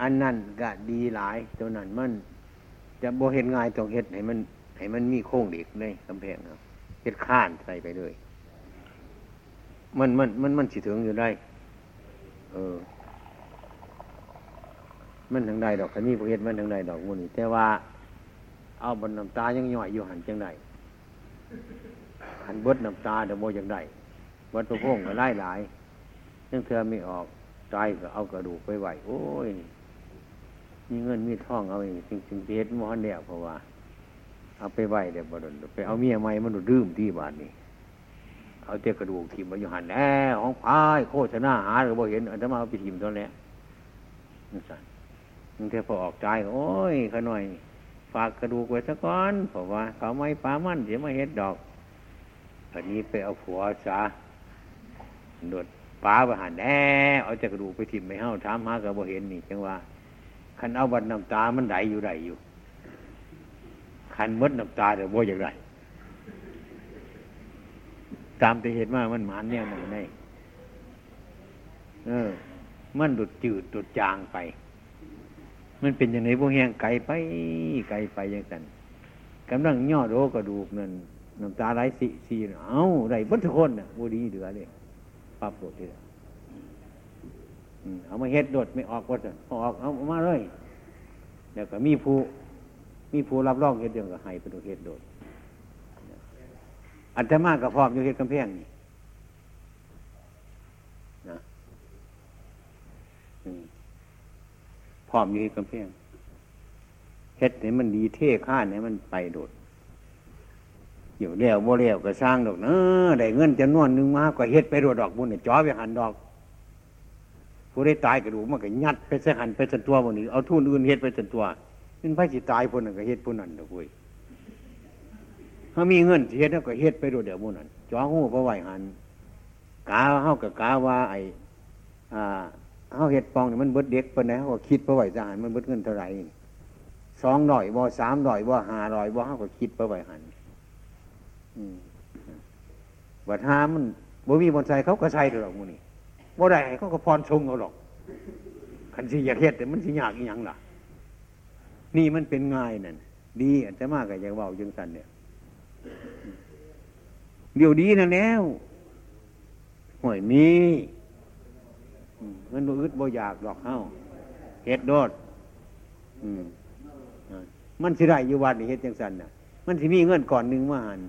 อันนั้นก็ดีหลายตัวนั้นมัน จะโบเห็นง่ายตรงเห็ดให้มันให้มันมีโค้งเด็กเลยกำแพงครับเห็ดข้านใส่ไปเลย มันมันมันมันสิถึงอยู่ได้ เออ มันทางใดดอกคันนี้พวกเห็ดมันทางใดดอกมูนี่แต่ว่า เอาบนน้ำตายังย่อยอยู่หันจังไดหันเบิดน้ำตาเดี๋ยวโมจังไดเบิดตัวโค้งก็ไล่หลายยังเธอไม่ออก ใจก็เอากระดูกไปไหวโอ้ยมีเงินมีทองเอาเองจริงจริงเฮ็ดมอนเดียวเพราะว่า เอาไปไหวเดี๋ยวบดนไปเอาเมียใหม่มันดูดื้มที่บ้านนี้เอาเตี้ยกระดูกทิมมาอยู่หันแน่ของพายโคชนาหาหรือบ่เห็นอันจะมาเอาไปทิมตอนนี้นั่นสั่นนั่นเทพอออกใจโอ้ยขน่อย ฝากกระดูกไว้ซะก่อนเพราะว่า เขาไม่ปามันเสียมาเฮ็ดดอกอันนี้ไปเอาผัวซะโดด ป้าไปหันแน่เอาจะกระดูกไปทิ่มไม่เฮ้าถามหาก็บ่เห็นนี่จังว่าคันเอาบัดน้ำตามันไหลอยู่ไหลอยู่คันมดน้ำตาเดี๋ยวบ่อย่างไรตามแต่เหตุว่ามันหมานเนี่ยมันในเออ มันดุดจืดดุดจางไป มันเป็นอย่างไรพวกแห้งไกลไปไกลไปอย่างนั้นกำลังย่อโรกระดูกนั่นน้ำตาไหลสีสีเอาไรบัทุกคนน่ะบูดีเหลือเลยปั๊บโดดทีละ เอามาเฮ็ดโดดไม่ออกก็จะออกเอามาเลยเดี๋ยวก็มีผู้มีผู้รับรองเฮ็ดเดียวก็ให้ไปดูเฮ็ดโดดอันธมากับพร้อมอยู่เฮ็ดกำแพงนี่นะพร้อมอยู่เฮ็ดกำแพงเฮ็ดให้มันดีเท่ข้านให้มันไปโดดอยู่เลี้ยวบ่เลี้ยวก็สร้างดอกเนอะได้เงินจะนวนนึงมาก็เฮ็ดไปโดดดอกบุญเนี่ยจ่อไปหันดอก ผู้ได้ตายกระดูกมันก็ยัดไปใส่หันไปสันตัวบนนี้เอาทุนอื่นเฮ็ดไปสันตัวเป็นไผสิตายคนนั้นก็เฮ็ดคนนั้นดอกเว้ยถ้ามีเงินเฮ็ดแล้วก็เฮ็ดไปโดดเดี๋ยวบุญนั้นจ่อหูเพราะไหวหันกาเฮากับกาว่าไออ่าเฮาเฮ็ดปองนี่มันเบิดเด็กปานใดเฮาก็คิดเพราะไหวจะหันมันเบิดเงินเท่าไหร่สองร้อยบ่สามร้อยบ่ห้าร้อยบ่เฮาก็คิดเพราะไหวหันบัดหามันบ่มีบนใส่เขาก็ใส่เถอหรอกมูนี่ บ่ได้เขาก็พรชงเอาหรอกคันสิอยากเฮ็ดแต่มันสิยากอีหยังล่ะ นี่มันเป็นง่ายนั่นดีอันจะมากกับอยากเบาจังสันเนี่ยเดี๋ยวดีนะแล้วห่วยมีมันบ่อึดบ่อยากหรอกเฮ้าเฮ็ดโดดมันสิได้อยู่วัดนี่เฮ็ดจังสันน่ะ มันสิมีเงินก่อนหนึ่งมาหัน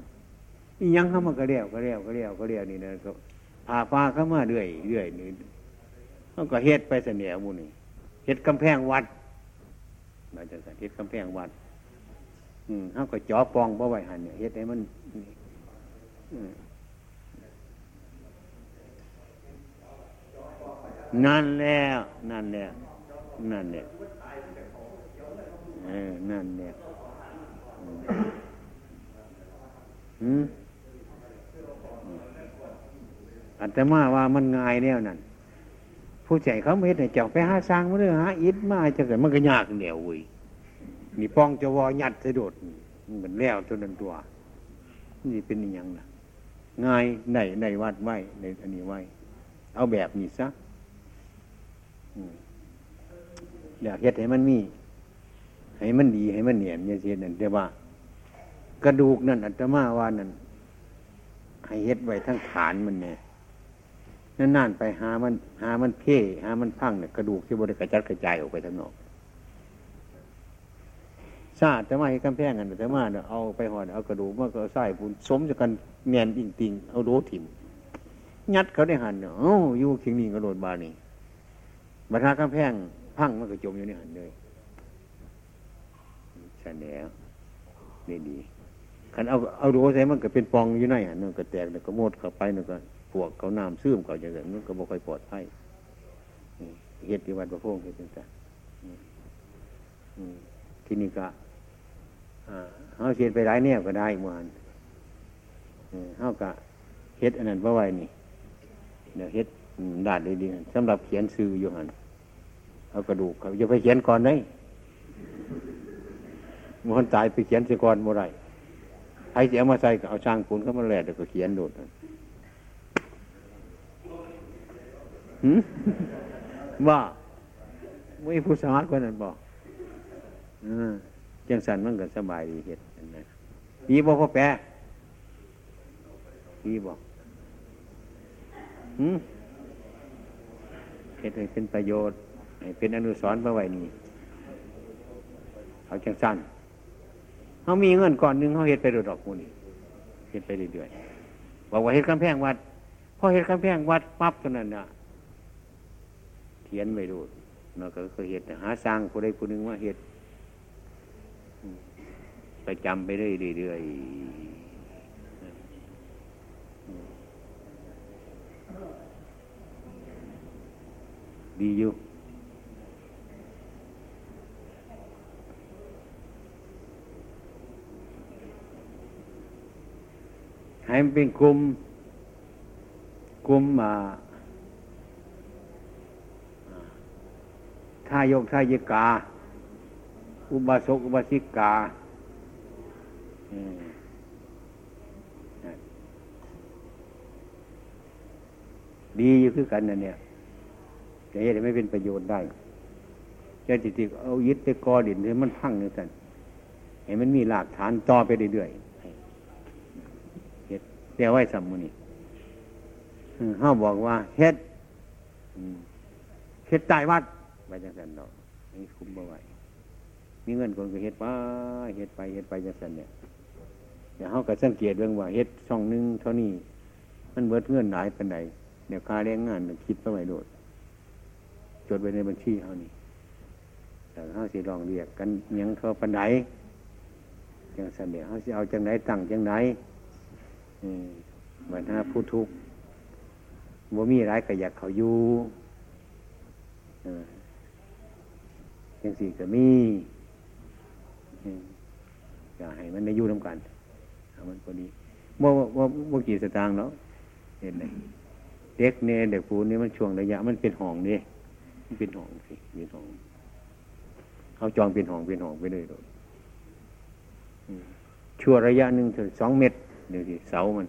อียังเข้ามาก็เรียวก็เรียวก็เรียวก็เรียวนี่นะก็ พาฟ้าเข้ามาเรื่อยเรื่อยนี่เขาก็เฮ็ดไปเสนียมูนี่เฮ็ดกำแพงวัดมาจากเฮ็ดกำแพงวัด อืมเขาก็จ่อปองบ่ไหวหันเนี่ยเฮ็ดให้มันนั่นแล้วนั่นแล้วนั่นเนี่ยเออนั่นเนี่ยอืม อัตมาว่ามันง่ายแนวนั้นผู้ใจเขาไม่เห็นเจ้าไปหาสร้างมาเรื่องหาอิฐมาจะเกิดมันก็ยากเดียวเว้ยนี่ป้องจะวอยัดสะโดดมันเป็นแล้วตัวนั้นตัว นี่เป็นอย่างนะง่ายในในวัดไหวในอันนี้ไหวเอาแบบนี้ซะอยากเฮ็ดให้มันมี ให้มันดีให้มันเนียนอย่างเช่นนั่นแต่ว่า กระดูกนั่นอัตมาว่านั่นให้เฮ็ดไว้ทั้งฐานมันเนี่ย นั่นๆไปหามัน หามันเพ่หามันพังเนี่ยกระดูกที่บริกระจัดกระจายออกไปทั้งนอกชาติจะมาให้กำแพงกันจะมาเนี่ยเอาไปหอดเอากระดูกมาก็ใส่ปูนสมจะกันเมียนอิงติงเอาโดถิ่มยัดเขาได้หันเนาะอยู่คิงนี่กระโดดบานี่บัตรากำแพงพังมันก็จมอยู่ในหันเลยใช่แล้วนี่ดีขันเอาเอาดูใส่มันก็เป็นปองอยู่ในหันนึงก็แตกแล้วก็หมดเข้าไปนึงก็ พวกเขาน้ำซึมเขาจะเกิดมันก็บ่ค่อยปลอดภัยเหตุที่วัดประพงเหตุต่างๆที่นี่ก็เขาเชียไปหลายแนวก็ได้เมื่อวานเขาก็เฮ็ดอันนั้นเพราะไว้นี่เดี๋ยวเฮ็ดด่านดีๆสำหรับเขียนซื้ออยู่หันเอากระดูกเขาจะไปเขียนก่อนได้มันตายไปเขียนเสียก่อนเมื่อไรใครจะเอามาใส่ก็เอาช่างปูนเข้ามาแหลดแล้วก็เขียนโดด ว่าไม่ผู้สมาร์ทคนนั้นบอกจังสันมันก็สบายดีเห็ดนะดีบอกพ่อแปะดีบอกหืมเห็ดให้เป็นประโยชน์ให้เป็นอนุสรณ์มาไว้นี่เอาจังสันเขามีเงินก่อนหนึ่งเขาเห็ดไปดดอกมูนี่เห็ดไปเรื่อยๆบอกว่าเห็ดกำแพงวัดพอเห็ดกำแพงวัดปั๊บกันนั่นน่ะ เขียนไม่รู้เราก็เคยเห็ดหาสร้างผู้ใดผู้หนึ่งว่าเห็ดไปจำไปเรื่อยๆดีอยู่ให้มันเป็นกลุ่มกลุ่มมา ทายกทายิกา อุบาสกอุบาสิกาดีอยู่คือกันนะเนี่ยจะเห็นไม่เป็นประโยชน์ได้จะจิตเอายึดไปกอดินให้มันพังเนี่ยกันเห็นมันมีหลักฐานต่อไปเรื่อยๆเฮ็ดเรียกไว้สมุนีเขาบอกว่า เฮ็ดเฮ็ดตายวัด ไปจังสันดอกนี่คุ้มบ่ไหวมีเงินคนก็เฮ็ดไปเฮ็ดไปเฮ็ดไปจังสันเนี่ยเดี๋ยวเขาก็สังเกตเรื่องว่าเฮ็ดช่องนึงเท่านี้ มันเบิดเงินหลายปันใดเดี๋ยวค่าแรงงานคิดไปไว้โดด จดไว้ในบัญชีเขานี่แต่เขาสิลองเรียกกันยังเท่าปันใดจังสันเดี๋ยวเขาสิเอาจังไหนตั้งจังไหนเหมือนถ้าผู้ทุกข์บ่มีร้ายก็อยากเขาอยู่ ยังสี่ก็มีอยาให้มันได้ยู่น้ำกันเอามันพอดีเมื่อว่าเมื่อกี่สตางค์เนาะเห็นไหมเด็กเนี่ยเด็กปูนี่มันช่วงระยะ มันเป็นห้องนี่มันเป็นห้องสิเป็นห้องเขาจองเป็นห้องเป็นห้องไปเลยเลยชั่วระยะหนึ่งถึงสองเมตรเดี๋ยวสิเสามัน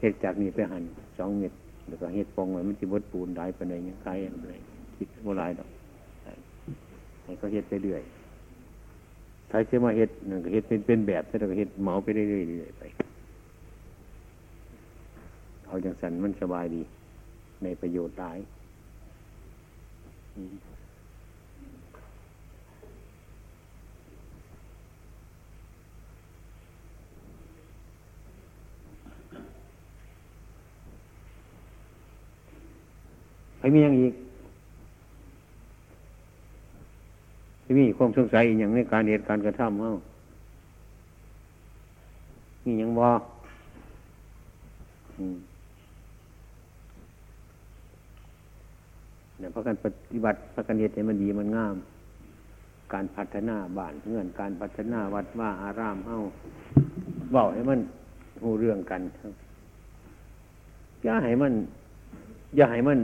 เหตุจากนี้ไปหันสองเมตรแล้วก็เห็ดปองไว้มันจะบดปูนได้ไปไหนยังไงอะไรคิดว่าไรดอก ให้เขาเห็ดไปเรื่อยถ้าจะมาเห็ดนั่นก็เห็ดเป็นเป็นแบบถ้าเราเห็ดเหมาไปเรื่อยๆไป เอาจังสันมันสบายดี ในประโยชน์หลายไปมีอย่างอีก ไปมีความสงสัยอย่างในการเหตุการกระทำเอ้ามีอย่างบอเนี่ยพระกันปฏิบัติพระกันเหตุให้มันดีมันงาม การพัฒนาบ้านเงื่อนการพัฒนาวัดว่าอารามเฮ้าเบาให้มันหูเรื่องกันอย่าให้มัน อย่าให้มัน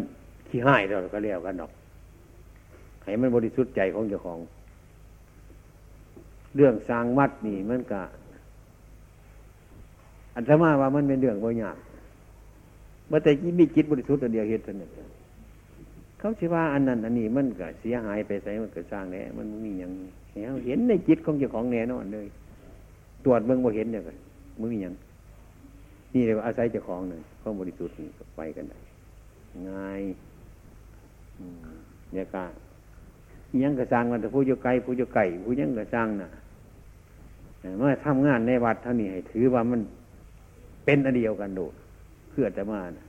ขี้ห้ายเราก็เรียกกันดอกให้มันบริสุทธิ์ใจของเจ้าของ เรื่องสร้างวัดนี่มันกะอันธมาว่ามันเป็นเรื่องบ่ยากเมื่อแต่มีจิตบริสุทธิ์ตัวเดียวเหตุเท่านั้นเขาสิว่าอันนั้นอันนี้มันก็เสียหายไปใส่มันก็สร้างแน่มันมีอย่างเห็นในจิตของเจ้าของแน่นอนเลย ตรวจเบื้องบ่เห็นเนี่ยก็มันมีอย่างนี่เลยว่าอาศัยเจ้าของหนึ่งข้อบริสุทธิ์นี่ไปกันได้ง่ายเนี่ยก็ยังกระซังมันแต่ผู้อยู่ไกลผู้อยู่ไก่ผู้ยังกระซังน่ะ เมื่อทำงานในวัดเท่านี้ให้ถือว่ามันเป็นอันเดียวกันโดดเพื่อจะมานะ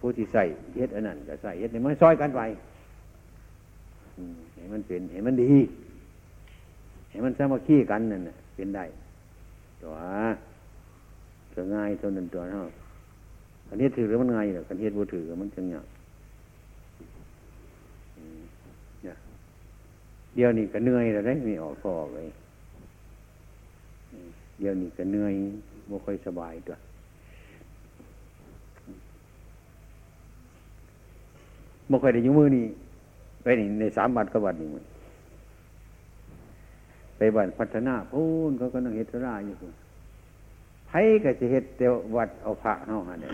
ผู้ที่ใส่เฮ็ดอันนั้นก็ใส่เฮ็ดนี่มันซอยกันไปเห็นมันเป็นเห็นมันดีเห็นมันสามัคคีกันนั่นเป็นได้ตัวตัวง่ายตัวนั้นตัวเท่าอันนี้ถือหรือมันง่ายหรอคันเฮ็ดบูถือมันจังอย่างเดี๋ยวนี้ก็เหนื่อยแล้วได้ม่ออกก็ออกเลย เดี๋ยวนี้ก็เหนื่อยไม่ค่อยสบายตัวไม่ค่อยได้ยุ่มือนี่ไปนี่ในสามบัตรก็บัตรนี่มันไปบัตรพัฒนาพูนเขาก็นั่งเฮตราอยู่ไผก็จะเฮ็ดเตียววัดเอาพระเฮาหาได้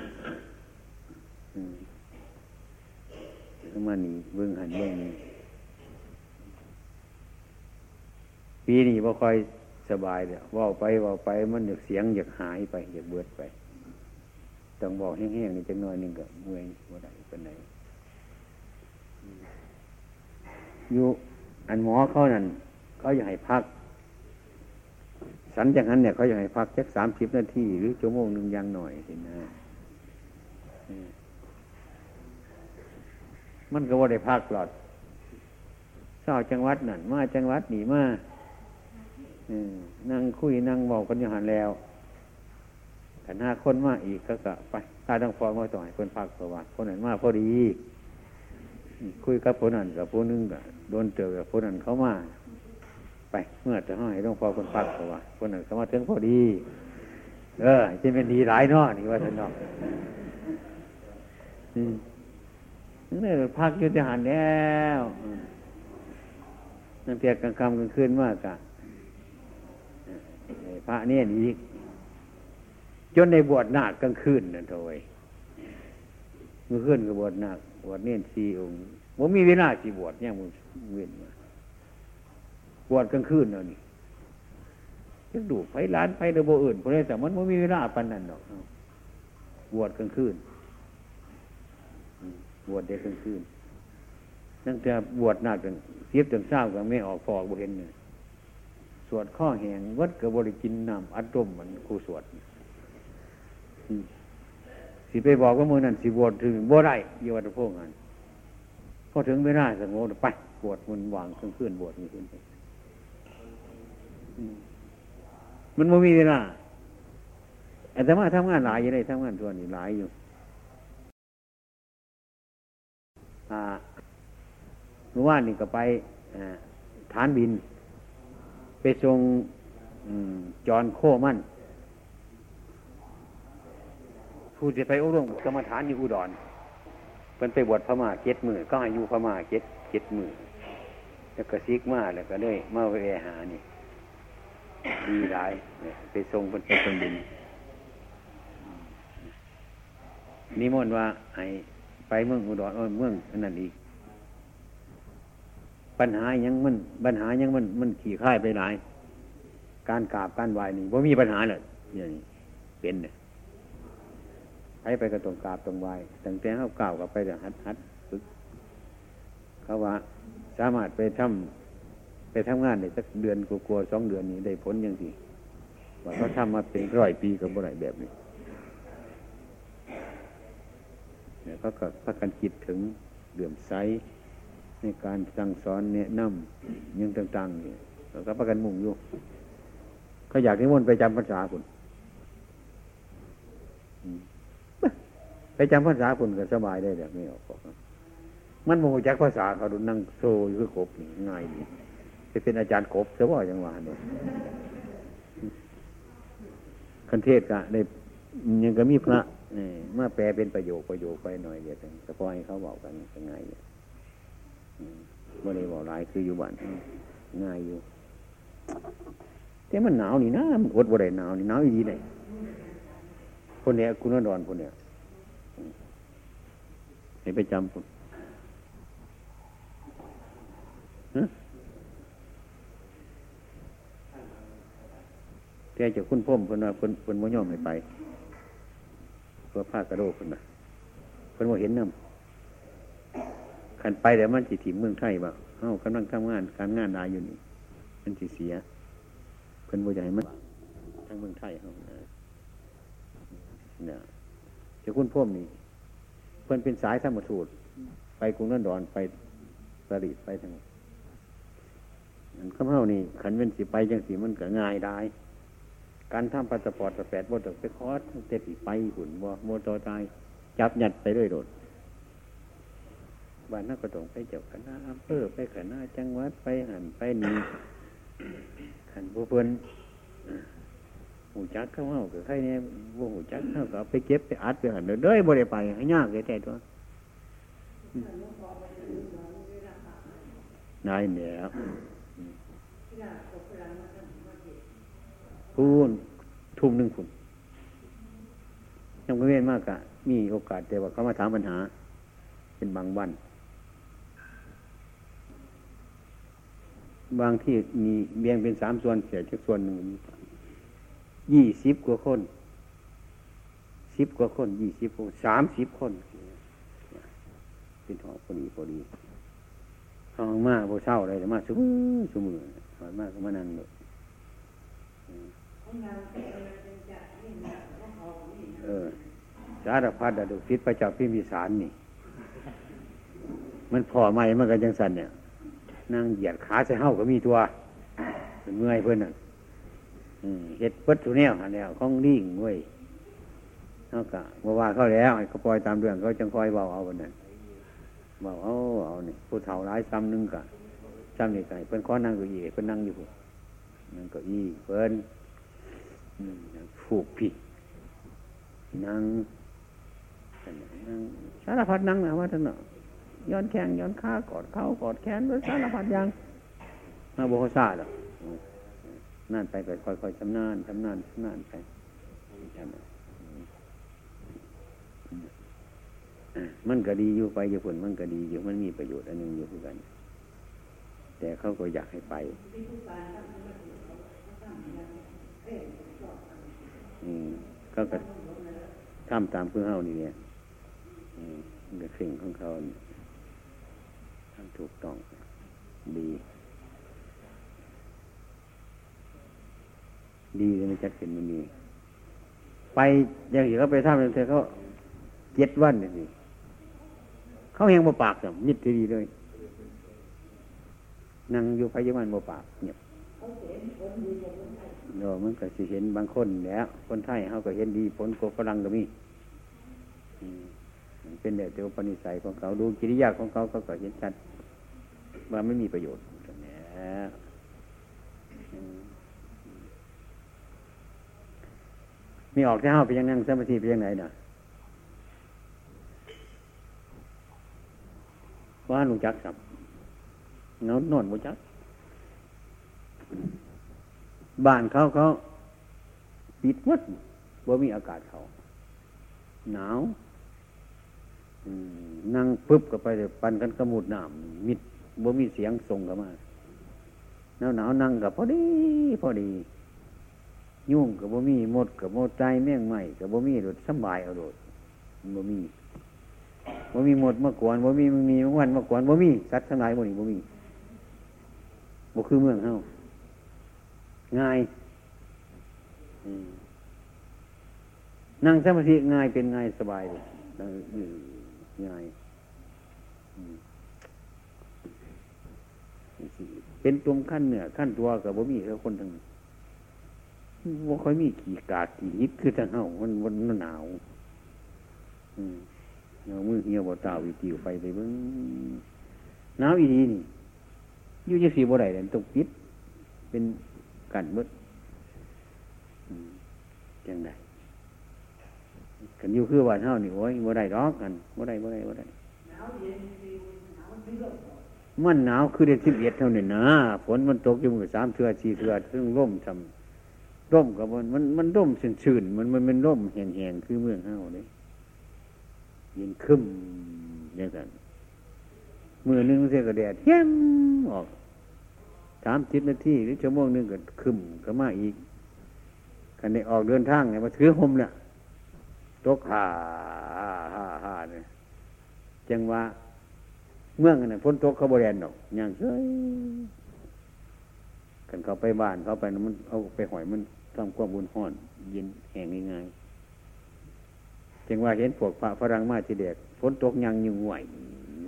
มานี่เบื้องหันเบื้องนี้ปีนี้บ่ค่อย สบายเดี๋ยว่าไปว่าไปมันอยากเสียงอยากหายไปอยากเบิดไปต้องบอกแห้งๆนี่จังน้อยนึงก็เมื่อยบ่ได้ปานใดอยู่อันหมอเขานั่นเขาอยากให้พัก สันจากนั้นเนี่ยเขาอยากให้พักแค่สามสิบนาทีหรือชั่วโมงหนึ่งยังหน่อยเห็นนะมันก็ว่าได้พักหลอดเศร้าจังหวัดนั่นมาจังหวัดหนีมา นั่งคุยนั่งบอกกันอยู่หันแล้วขันห้าคนมาอีกก็กะไปถ้าต้องฟ้องมาต่อยคนพักสวัสดิ์คนนั้นมาพอดี คุยกับคนนั้นกับคนนึงกับโดนเจอกับคนนั้นเขามาไปเมื่อจะให้ต้องพองคนพักสวัสดิ์คนนั้นเขามาถึงพอดี เออจะเป็นดีหลายนอนี่ว่าท่านนอกนี่พักยุติหันแล้วนั่นเพียกกลางค่ำกลางคืนมากอะ พระเนี่ยอีกจนในบวชนาคกลางคืนนั่นโถยเมื่อคืนก็บวชนาคบวชเนี่ยสี่องค์ผมมีเวลาสี่บวชเนี่ยมึงเวียนมาบวชกลางคืนเนาะนี่จะดูไฟร้านไฟระบบอื่นพวกนี้แต่มันไม่มีเวลาปันนั่นหรอกบวชกลางคืนบวชเด็กกลางคืนตั้งแต่บวชนาคจนเสียบจนเศร้าก็ไม่ออกฟอกบ่เห็นเนี่ย สวดข้อแหงวัดกับบริกินน้ำอัดลมมันครูสวดสิไปบอกว่ามือนั้นสิบวชถึงบ่ได้ยี่วัดพวกนั้นพอถึงไม่ได้สงบไปบวชมันวางเครื่องเพื่อนบวชมีขึ้นมันไม่มีเวลาแต่ว่าทำงานหลายอยู่ได้ทำงานตัวนี้หลายอยู่เมื่อวานนี่ก็ไปฐานบิน ไปทรงจอนโคมั่นผู้จะไปอบรมกรรมฐานอยู่อุดรเป็นไปบวชพม่าเจ็ดมือก็ให้อยู่พม่าเจ็ดเจ็ดมือแล้วก็ซิกมาแล้วก็เลยมาเวหานี่ดีหลายไปทรงเป็นไปคนดินนิมนต์ว่าไอไปเมืองอุดรเมืองนั่นอีก ปัญหายังมันปัญหายังมันมันขี่ค่ายไปหลาย การกราบการไหวนี่ว่ามีปัญหาเลยอย่างนี้เป็นเนี่ยไปไปกระตรงกราบตรงไหวตั้งแต่เขากล่าวกับไปแต่ฮัดฮัดฝึกเขาว่าสามารถไปทำไปทำงานในสักเดือนกลัวๆสองเดือนนี้ได้ผลยังสิว่าเขาทำมาเป็นร้อยปีกับบ่ไรแบบนี้เนี่ยเขาก็พักกันคิดถึงเดือมไซ ในการสั่งสอนแนะนำยังต่างๆเนี่ยแล้วก็ประกันมุ่งอยู่เขาอยากนิมนต์ไปจำภาษาคุณไปจำภาษาคุณก็สบายได้แบบไม่ออกมันโมจักภาษาเขาดูนั่งโซอยู่คือกบนี่ง่ายดีไปเป็นอาจารย์กบเสียว่าอย่างว่าเนี่ยคันเทศกะได้ยังก็มีพระนี่เมื่อแปลเป็นประโยคประโยคไปหน่อยเดียวแต่พอให้เขาบอกกันง่ายเนี่ย บ่ได้บอกหลายคืออยู่บ้านง่ายอยู่ แต่มันหนาวนี่นะมันอดบ่ได้หนาวนี่หนาวอีดีเลยคนเนี้ยคุณนดอนคนเนี้ยให้ไปจำคุณแต่จะคุณพ่มคนว่าคนคนมย่อมไม่ไปเพื่อผ้ากระโดดคนน่ะคนว่าเห็นน้ำันไปแต่มันจิตถิ่มเมืองไทยบ่เอ้ากำลังทำงานการงานได้อยู่นี่มันจิเสียเพิ่นบ่อยากให้มันทั้งเมืองไทยเขาเนี่ยจะคุณพ่มนี่เพิ่นเป็นสายธรรมทูตไปกรุงนันดอนไปสริไปทางข้าเฮานี่ขันเป็นสิไปจังสีมันก็ง่ายได้การทำปัสสปอร์ตแปดบ่ต้องไปคอร์สเต็ดไปหุ่นบ่โมโตตายจับหยัดไปเรื่อยโดด บ้านนักก็ต้องไปเจ้าคณะอำเภอไปคณะจังหวัดไปหันไปนี่ขันผู้เพิ่นหูจักเข้าเฮากับใครเนี่ยบ่หูจักเข้าก็ไปเก็บไปอัดไปหันเด้อบ่ได้ไปให้ยากเลยแต่ตัวนายเนี่ยพูนทุ่มหนึ่งคุณยังไม่เว้นมากอะมีโอกาสแต่ว่าเขามาถามปัญหา เป็นบางวัน บางที่มีเบียงเป็นสามส่วนเสียจากส่วนหนึ่งยี่สิบกว่าคนสิบกว่าคนยี่สิบคนสามสิบคนเป็นหอพอดีพอดีห้องมาพอเช่าอะไรแต่มาสมือสมือหอยมากก็มานั่งเลยเออสารพัดดดุฟิตประจับพิมีสารนี่ มันพอไหมมันก็จังสันเนี่ย นั่งเหยียดขาใส่เห้าก็มีตัวเป็นเมื่อยเพื่อนน่ะเฮ็ดวัตถุแนวหันแล้วของดิ่งเว้ยเขากะว่าว่าเขาแล้วเขาปล่อยตามเรื่องเขาจังคอยเบาเอาวันนั้นเบาเอาเอาเนี่ยผู้เฒ่าร้ายซ้ำนึงกะซ้ำนี่ไก่เพิ่นข้อนั่งก็อีเพิ่นนั่งอยู่นั่งก็อีเพิ่นผูกผิดนั่งนั่งสารพัดนั่งนะว่าท่านเนาะ ย้อนแข้งย้อนขากอดเขากอดแขนด้วยสารพัดอยังมาโบกซาหรอกนั่นไปไปค่อยๆชำนาญชำนาญชำนาญไปมันก็ดีอยู่ไปอยู่ผลมันก็ดีอยู่มันมีประโยชน์อันหนึ่งอยู่คือกัน แต่เขาก็อยากให้ไปอืมก็ก็ทำตามเพื่อเฮานี่เนี่ยมันก็สิ่งของเขานี่ ทำถูกต้องดี ดีเลยไม่จัดเป็นมันมีไปอย่างที่เขาไปทำเธอเขาเจ็ดวันนี่เขาเฮงบ่ปากจ้ะมิดทีดีเลยนั่งอยู่พยาบาลบ่ปากเงียบเดี๋ยวมันก็สิเห็นบางคนแล้วคนไทยเขาก็เห็นดีผลกฝรั่งก็มีเป็นเดี๋ยวปณิสัยของเขาดูกิริยาของเขาเขาก็เห็นชัด ว่าไม่มีประโยชน์แล้วมีออกที่ห้าไปยังนั่งสมาธิไปยังไหนนะว่าหนุจักสับนอนนอนบุจักบ้านเขาเขาปิดวัดว่ามีอากาศเขาหนาวนั่งปุ๊บก็ไปเลยปั่นกันกระมุดน้ำมิด บ่มีเสียงส่งกันมาหนาวหนาวนั่งกับพอดี พอดี ยุ่งกับบ่มีหมดกับโมดใจแม่งใหม่กับบ่มีโดดสบายเอาโดดบ่มีบ่มีหมดเมื่อก่อนบ่มีมันมีวันเมื่อก่อนบ่มีสัตว์ทั้งหลายบ่นี่บ่มีบ่คือเมืองเฮาง่ายนั่งสมาธิง่ายเป็นง่ายสบายเลยง่าย เป็นตัวขั้นเหนือขั้นตัวกับบ่มีแล้วคนทั้งว่าค่อยมีขี่กาดขี่ยิดคือทางเฮามันมันหนาว อืมเอามือเหี่ยวบ่ตาวิติวไปเลยเบิ้งหนาวอีดีนี่ยู่จะสีบ่ได้เลยตกปิด เป็นกันมืดจังไดกันอยู่คือวันเฮานี่โอ้ยบ่ได้รอกกันบ่ได้บ่ได้บ่ได้หนาวเย็นดีหนาวมัน มันหนาวคือเดือนสิบเอ็ดเท่านี้นะฝนมันตกอยู่มือสามเทือสี่เทือซึ่งร่มทำร่มกับมันมันมันร่มชื่นๆมันมันเป็นร่มแห้งๆคือเมืองเฮาเลยยินคึมอย่างนั้นมือนึงเสียกระแดดเที่ยมออกสามสิบนาทีหรือชั่วโมงนึงก็คึ้มก็มาอีกคันนี้ออกเดินทางเนี่ยมาถือหมเนี่ยตกหาหาหาเนี่ยจังว่า เมื่อกันฝนตกเขาบริเวณดอกอย่างเฉยกันเขาไปบ้านเขาไปมันเอาไปหอยมันทำความบุญห่อนเย็นแห้งง่ายจึงว่าเห็นพวกพระฝรั่งมาทีเด็กฝนตกยังอยู่ห่วย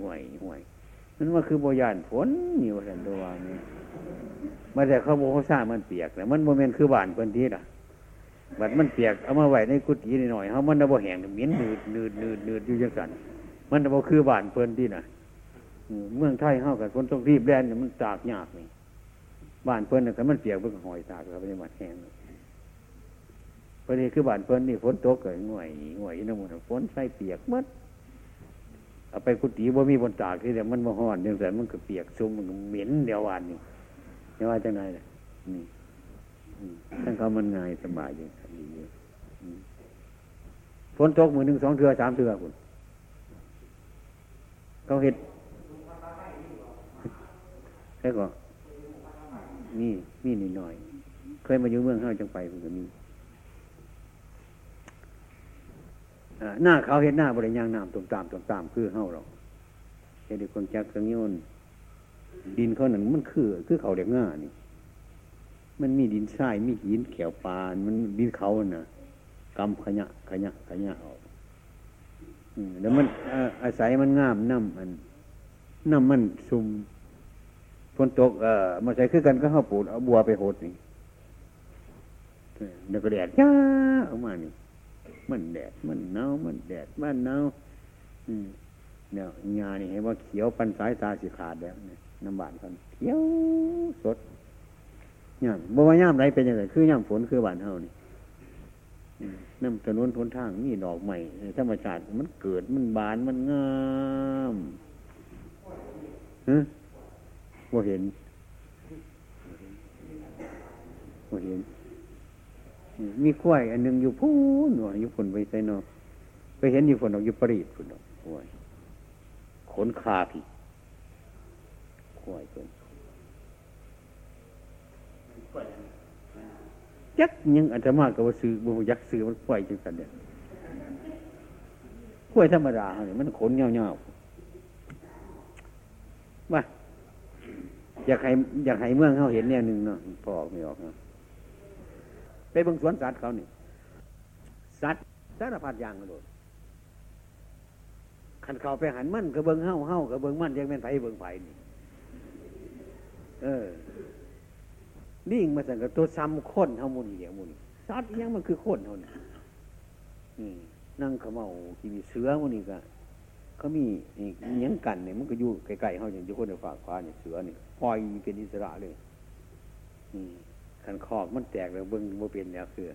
ห่วยห่วยนั่นว่าคือโบยานฝนอยู่สันตัวนี้มาแต่เขาโบเขาซามันเปียกแต่มันโมเมนต์คือบ้านพื้นที่ล่ะบัดมันเปียกเอามาไว้ในกุฏิหน่อยเขามันระบแห้งเหม็นนืดนืดนืดนืดอยู่จังสันมันระบคือบ้านพื้นที่น่ะ เมืองไทยเข้ากับคนต้องรีบแลนเนี่ยมันตากยากนี่บ้านเพิ่นน่ะแต่มันเปียกเพิ่นหอยตากครับในบ้านแห้งพอดีคือบ้านเพิ่นนี่ฝนตกเกิดห่วยห่วยน้ำมันฝนใส่เปียกมัดเอาไปกุฏิบ่มีบนตากที่แต่มันมาห่อนอย่งแต่มันก็เปียกชุ่มมันเหม็นเดี๋ยววันนี่ไม่ว่าจะไงเลยนี่ท่านเขามันง่ายสบายอยู่ดีอยู่ฝนตกมือหนึ่งสองเทือสามเทือคุณเขาเห็ด แค่ก็นี่มีนิดหน่อย เคยมาอยู่เมืองเฮาจังไปเพิ่นก็มีหน้าเขาเห็นหน้าบริยางน้ำตุ่มตามตุ่มตามคือเฮาเราเห็นด้วยคนจักสังยนดินเขาหนั่นมันคือ คือเขาเด็กง่านี่ มันมีดินทรายมีหินแขวปาน มันดินเขาน่ะกำขยะขยะขยะออกแล้วมันอาศัยมันงามน้ำมันน้ำมันซุ่ม ฝนตกเออมาใส่คือกันก็เข้าปูดเอาบัวไปโหดนี่เดี๋ยวก็แดดจ้าออกมานี่ มันแดดมันหนาวมันแดดมันหนาวเนี่ยงานนี่เห็นว่าเขียวปันสายตาสีขาดแล้วน้ำบานกันเขียวสดย่ามบ่ว่าย่ามไรเป็นยังไงคือย่ามฝนคือบานเท่านี่น้ำถนนทนทางนี่ดอกใหม่ธรรมชาติมันเกิดมันบานมันงามฮะ ว่าเห็นว่าเห็น มีกล้วยอันนึงอยู่พูนหน่อยอยู่ฝนไปใส่นอไปเห็นอยู่ฝนออกอยู่ปรีดฝนออกกล้วยขนคาพี่กล้วยเพิ่นยักยังอาจจะมากกับว่าซื้อบุยักซื้อมันกล้วยจังสันเนี่ยกล้วยธรรมดาเนี่ยมันขนเงาเงาว่า อยากให้อยากให้เมืองเขาเห็นเนี่ยหนึ่งเนาะพอกไม่ออกเนาะไปเบิ่งสวนสัตว์เขานี่สัตว์สารพัดอย่างกระโดดขันเขาไปหันมันก็เบิ่งเฮ้าเฮ้าก็เบิ่งมันยังเป็นไผเบิ่งไผนี่ เออนิ่งมาสั่งกับตัวซ้ำข้นเฮามุนเหี่ยวมุนสัตว์ยังมันคือข้นเท่านั้นนั่งขมเมากีมีเสือมันนี่ ก็เขามียังกันเนี่ยมันก็อยู่ไกลๆเขาอย่างที่คนในฝากฟ้าเนี่ยเสือเนี่ยปล่อยเป็นอิสระเลยขันคอกมันแตกแล้วเบิ้งโมเป็นแล้วคือ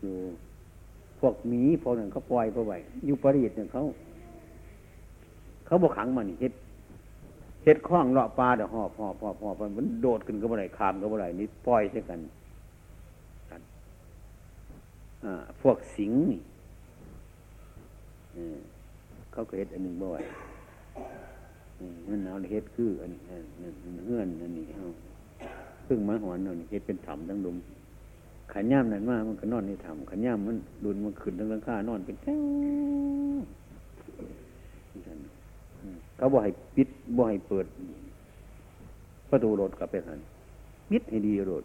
อยู่พวกหมีพวกนั้นเขาปล่อยไปไว้อยู่ปริตเนี่ยเขาเขาบกขังมันเฮ็ดเฮ็ดคล้องเลาะปลาเดี๋ยวหอบหอบหอบหอบมันโดดขึ้นก็บ่ไรคามก็บ่ไรนี่ปล่อยใช่กันพวกสิงนี่ เขาก็เฮ็ดอันหนึ่งบ่อยมันหนาวเฮ็ดคืออันนี้เงื่อนอันนี้เฮาพึ่งมาหอนนี่เฮ็ดเป็นถ้ำทั้งดุมขันย่ามนั่นมามันก็นอนในถ้ำขันย่ามมันดุนมันขึ้นทั้งหลังคานอนเป็นแถวเขาบ่ให้ปิดบ่ให้เปิดประตูรถกลับไปหันมิดให้ดีรถ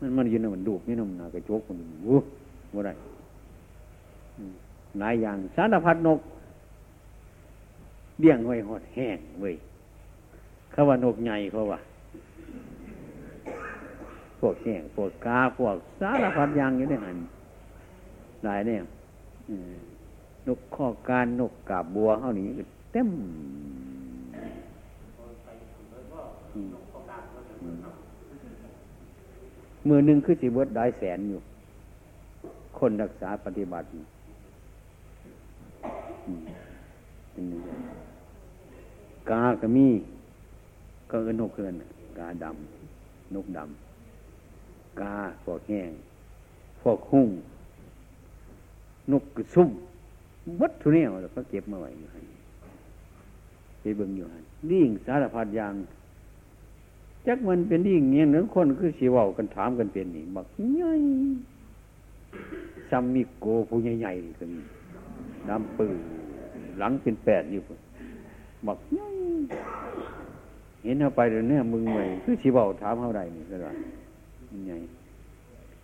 มันมันยืนมันดูบนี่นำนากระโจกมันวู้บ่ได้ หลายอย่าง สารพัดนกเลี้ยงไว้หอดแห้งเว้ยเขาว่านกใหญ่เขาว่าพวกแห้งพวกกาพวกสารพัดอย่างอยู่ในหันหลายเนี่ยนกข้อการนกกาบบัวเขานี้เต็มมือหนึ่งคือสิเบิดได้แสนอยู่ คนรักษาปฏิบัติ กาก็มีก็เอินนกเกินกาดำนกดำกาฟอกแห้งฟอกหุ่งนกกระซุ่มวัดทุเนียเราก็เก็บมาไว้อยู่หันไปเบิ่งอยู่หันดิ่งสารพัดอย่างจักมันเป็นดิ่งเงี้ยนึกคนคือสีว่ากันถามกันเป็นนี่บักใหญ่ซัมมิโกผู้ใหญ่ๆก็มี ดำปืนหลังเป็นแปดอยู่บอกเห็นเอาไปเดี๋ยวนี้มึงใหม่คือชีบาถามเท่าไรนี่ก็ได้ไง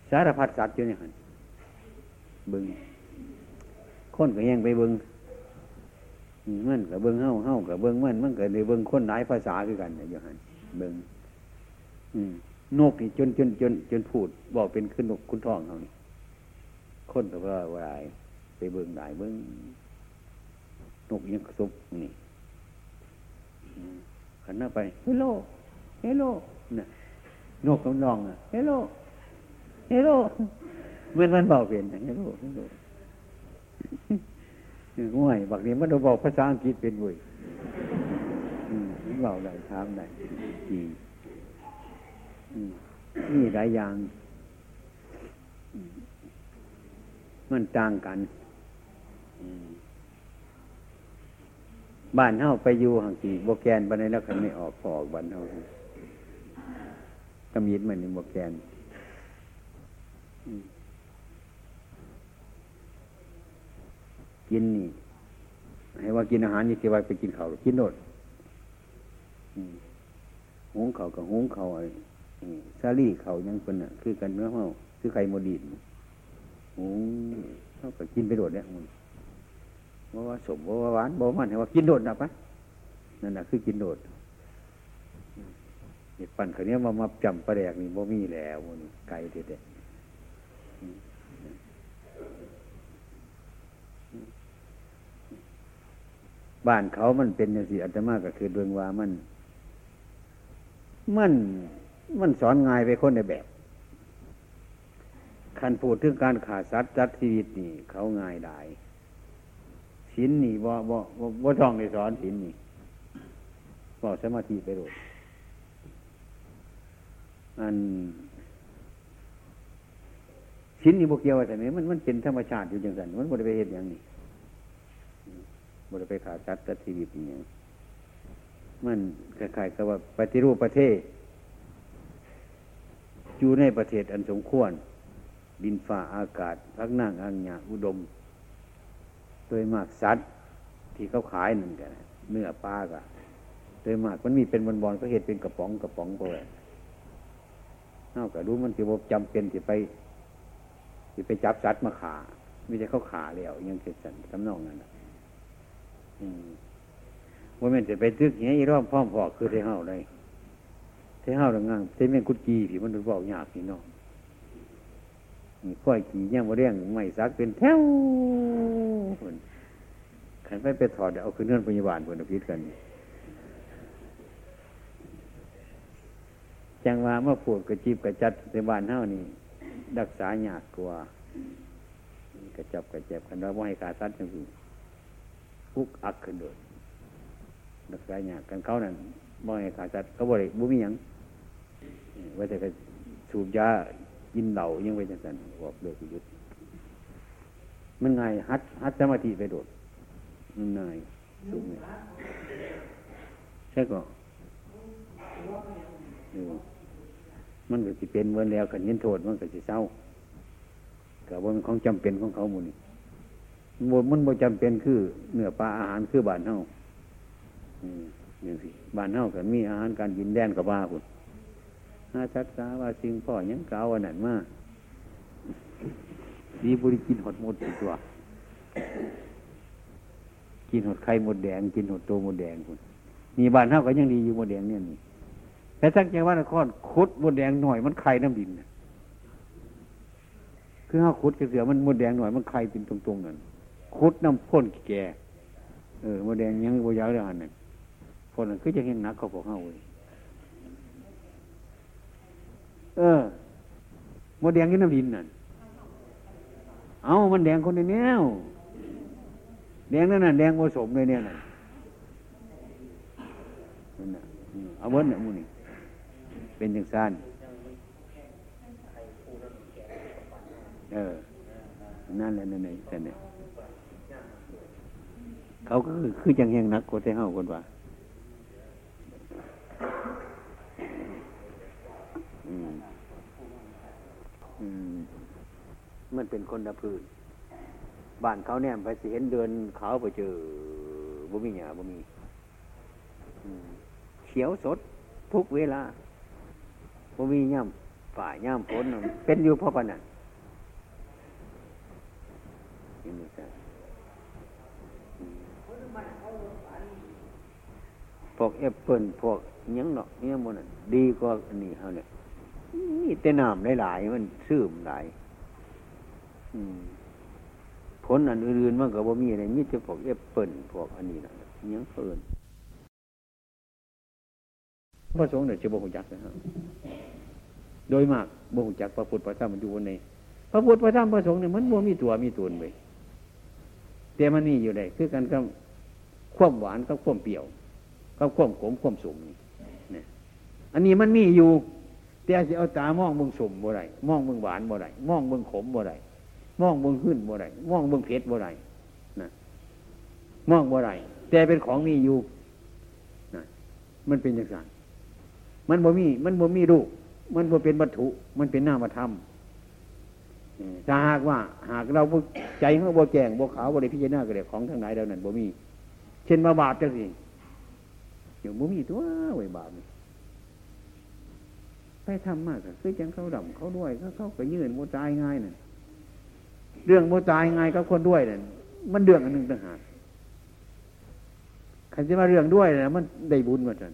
สารพัดสัตว์อยู่เนี่ยบึงคนก็ยังไปบึงมันกับเบิ้งเฮ้าเฮ้ากับเบิ้งมันมันกับในเบิ้งคนหลายภาษาคือกันเนี่ยอยู่หันเบิ้งนกนี่จนจนจนจนพูดบอกเป็นขึ้นนกคุณทองเขานี่คนก็ว่าอะไร ไปเบิ้งหลายเบิ้งนกยังสุบนี่ขันหน้าไปเฮลโลเฮลโลน่ะนกกำลองอะเฮลโลเฮลโลเมื่อมันเบาเปลี่ยนเฮลโลเฮลโลง่วยบักนี้มันเราบอกภาษาอังกฤษเป็นบุยเบาได้ถามได้ดีนี่หลายอย่าง มันต่างกันอืม บ้านเฮาไปอยู่ห่างกี่โบแกนบันไดแล้วคันไม่ออกพออกบ้านเฮากำยิดมันนี่บแกนกินนี่ให้ว่ากินอาหารนี่คือว่าไปกินเขากินโนดหุงเขากับหุงเขาไอ้ซาลี่เขายังคนน่ะ คือกันเนื้อเฮาคือไข่โมดีนหุงเท่ากับกินไปโดดเนี่ย มันว่าว่าสมว่าหวานบอกมันให้ว่ากินโดดนะปะนั่นแหะคือกินโดดนี่ปั่นขาเนี้มามาจำประแดกนี่บ่มีแล้วมันไก่เด็ดบ้านเขามันเป็นอย่างสิอาตมาก็คือดวงว่ามัน มัน มันสอนง่ายไปคนในแบบคันพูดถึงการขาดสัตว์จัดชีวิตนี่ เขาง่ายได้ ศีลนี่บ่บ่บ่ต้องในสอนศีลนี่บ่สมาธิไปโดดอันศีลนี่บ่เกี่ยวแต่ไหนมันมันเป็นธรรมชาติอยู่จังสันมันบ่ได้ไปเหตุอย่างนี้บ่ได้ไปขาดสัตว์จัดชีวิตนี่มันคล้ายๆกับว่าปฏิรูปประเทศอยู่ในประเทศอันสมควร ดินฟ้าอากาศพักนั่งอังยาอุดม โดยมากสัตว์ที่เขาขายนั่นกันเนื้อปลากะโดยมากมันมีเป็นบอลๆก็เห็ดเป็นกระป๋องกระป๋องไปเท่ากับรู้มันจะบจำเป็นที่ไปที่ไปจับสัตว์มาขาไม่ใช่เขาขาแล้วยังเกิดสันทำนองนั้นอืมว่ามันจะไปตึกเงี้ยอีรอบพร้อมพอคือเทเฮาเลยเทเฮาดังงานเทเม่กุดกีผีมันดูบอกยากพี่น้อง ข้อยขี่ย่างมเรียงไม่ซักเป็นแถวขันไปไปถอดเอาขึ้นเงื่อนพยาบาลเพื่อนพิษกันจังว่าเมื่อปวดกระจีบกระจัดในบ้านเท่านี้รักษาหยากกว่ากระจับกระเจ็บกันว่าไม่ให้ขาสัตว์จังสี่พุกอักขึ้นโดยรักษาหยากกันเขานั่นไม่ให้ขาสัตว์เขาบริบุมีหยังไว้แต่ก็สูบยา กินเหล่ายังไปจังสันบอกเลิกยุดมันไงฮัดฮัดสมาธิไปโดดมันไงสูงเลยใช่ก็มันก็จะเป็นเวันแล้วขันยินโทษมันก็จะเศร้ากับว่ามันของจำเป็นของเขาหมดนี่มันบ่จำเป็นคือเนื้อปลาอาหารคือบ้านเฮาอืมย่างสิบ้านเฮากันมีอาหารการกินแดนกับบ้าคุณ หาชัดสาว่าสิ่งพ่อยังเก่าวันนั้นมาดีบริกินหดหมดตัว กินหดไข่หมดแดง กินหดโตหมดแดงคุณมีบ้านเท่าก็ยังดีอยู่หมดแดงเนี่ยนี่แต่ทั้งใจว่านครคุดหมดแดงหน่อยมันไข่น้ำดินคือห้าคุดกระเสือมันหมดแดงหน่อยมันไข่เป็นตรงๆนั่นคุดน้ำพ่นแก่เออหมดแดงยังบยาวเลยอันนั้นคนนั้นคือจะเห็นนักเขาบอกเข้าเลย เออมดแดงกินน้ำดินนั่นเอามันแดงคนในแนวแดงนั่นน่ะแดงผสมเลยเนี่ยน่ะนั่นน่ะเอาเบิ้ลเนี่ยมูนี่เป็นอย่างสั้นเออ นั่นแหละนั่นเองแต่เนี่ยเขาก็คือจังแหงนักโคเทเฮาคนว่า มันเป็นคนดะพื้นบ้านเขาเนี่ยไปสิเห็นเดินเขาไปเจอบ่มีหยาบ่มีเขียวสดทุกเวลาบ่มีย่ำฝ่ายย่ำฝนเป็นอยู่เพราะปนันพวกแอปเปิลพวกยังเนาะเนี่ยมันดีกว่านนี้เขาเนี่ยนี่แต่น้ำหลายๆมันซึมหลาย ผลอันอื่นๆมันก็บ่มีอะไรมีแต่พวกแอปเปิลพวกอันนี้นะยังเพิ่นพระสงฆ์เนี่ยจะบ่หูจักนะครับโดยมากบ่หูจักพระพุทธพระธรรมมันอยู่ในพระพุทธพระธรรมพระสงฆ์เนี่ยมันบ่มีตัวมีตนไปแต่มันนี่อยู่ไหนคือกันกับความหวานกับความเปรี้ยวกับความขมความสุมนี่เนี่ยอันนี้มันมีอยู่แต่จะเอาตามองเบิ่งสมบ่ไรมองเบิ่งหวานบ่ไรมองเบิ่งขมบ่ไร มองเบิ่งขึ้นบ่ไรมองเบิ่งเพชรบ่ไรนะมองบ่ไรแต่เป็นของมีอยู่นะมันเป็นอย่างไรมันบ่มี มันบ่มีรูปมันบ่เป็นวัตถุ มันเป็นนามธรรมถ้าหากว่า หากเราใจเขาบ่แจงบ่ขาวบ่ได้พิจารณาก็ได้ของทั้งหลายเหล่านั้นบ่มี เช่นมาบาปจังสิอยู่บ่มีตัวไว้บาปไปทำมากคือจังเขาดำเขาด้วยเขาเขาก็ยืนโมตายง่ายน่ะ เรื่องโมตายง่ายกับคนด้วยน่ะมันเรื่องอันหนึ่งต่างหากคันจะมาเรื่องด้วยนะมันได้บุญมาจัน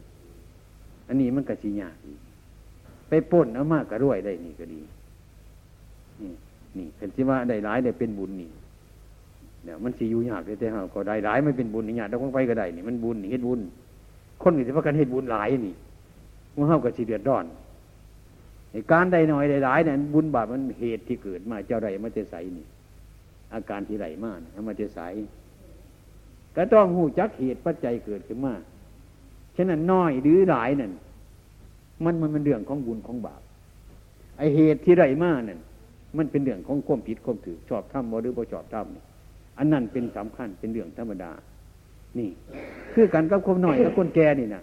อันนี้มันกระชิยากไปป่นเอามากกระด้วยได้นี่ก็ดี นี่นี่คันจะว่าได้หลายได้เป็นบุญนี่เดี๋ยวมันสีอยู่ยากเลยแต่เฮาก็ได้หลายไม่เป็นบุญนี่ยากเราไปก็ได้นี่มันบุญนี่เฮ็ดบุญ คนอื่นที่ว่ากันเฮ็ดบุญหลายนี่มันเฮากับสีเดือดร้อน การใดหน่อยใดหลายเนี่ยบุญบาปมันเหตุที่เกิดมาเจ้าใดมันจะใสนี่ อาการที่ไหลมากมันจะใสก็ต้องหูจักเหตุปัจจัยเกิดขึ้นมาฉะนั้นน้อยหรือหลายนั่นมันมันเป็นเรื่องของบุญของบาปไอเหตุที่ไหลมากนั่นมันเป็นเรื่องของความผิดความถือชอบทำบ่หรือบ่ชอบทำอันนั้นเป็นสำคัญเป็นเรื่องธรรมดา นี่ คือกันกับคนหน่อยกับคนแก่นี่นะ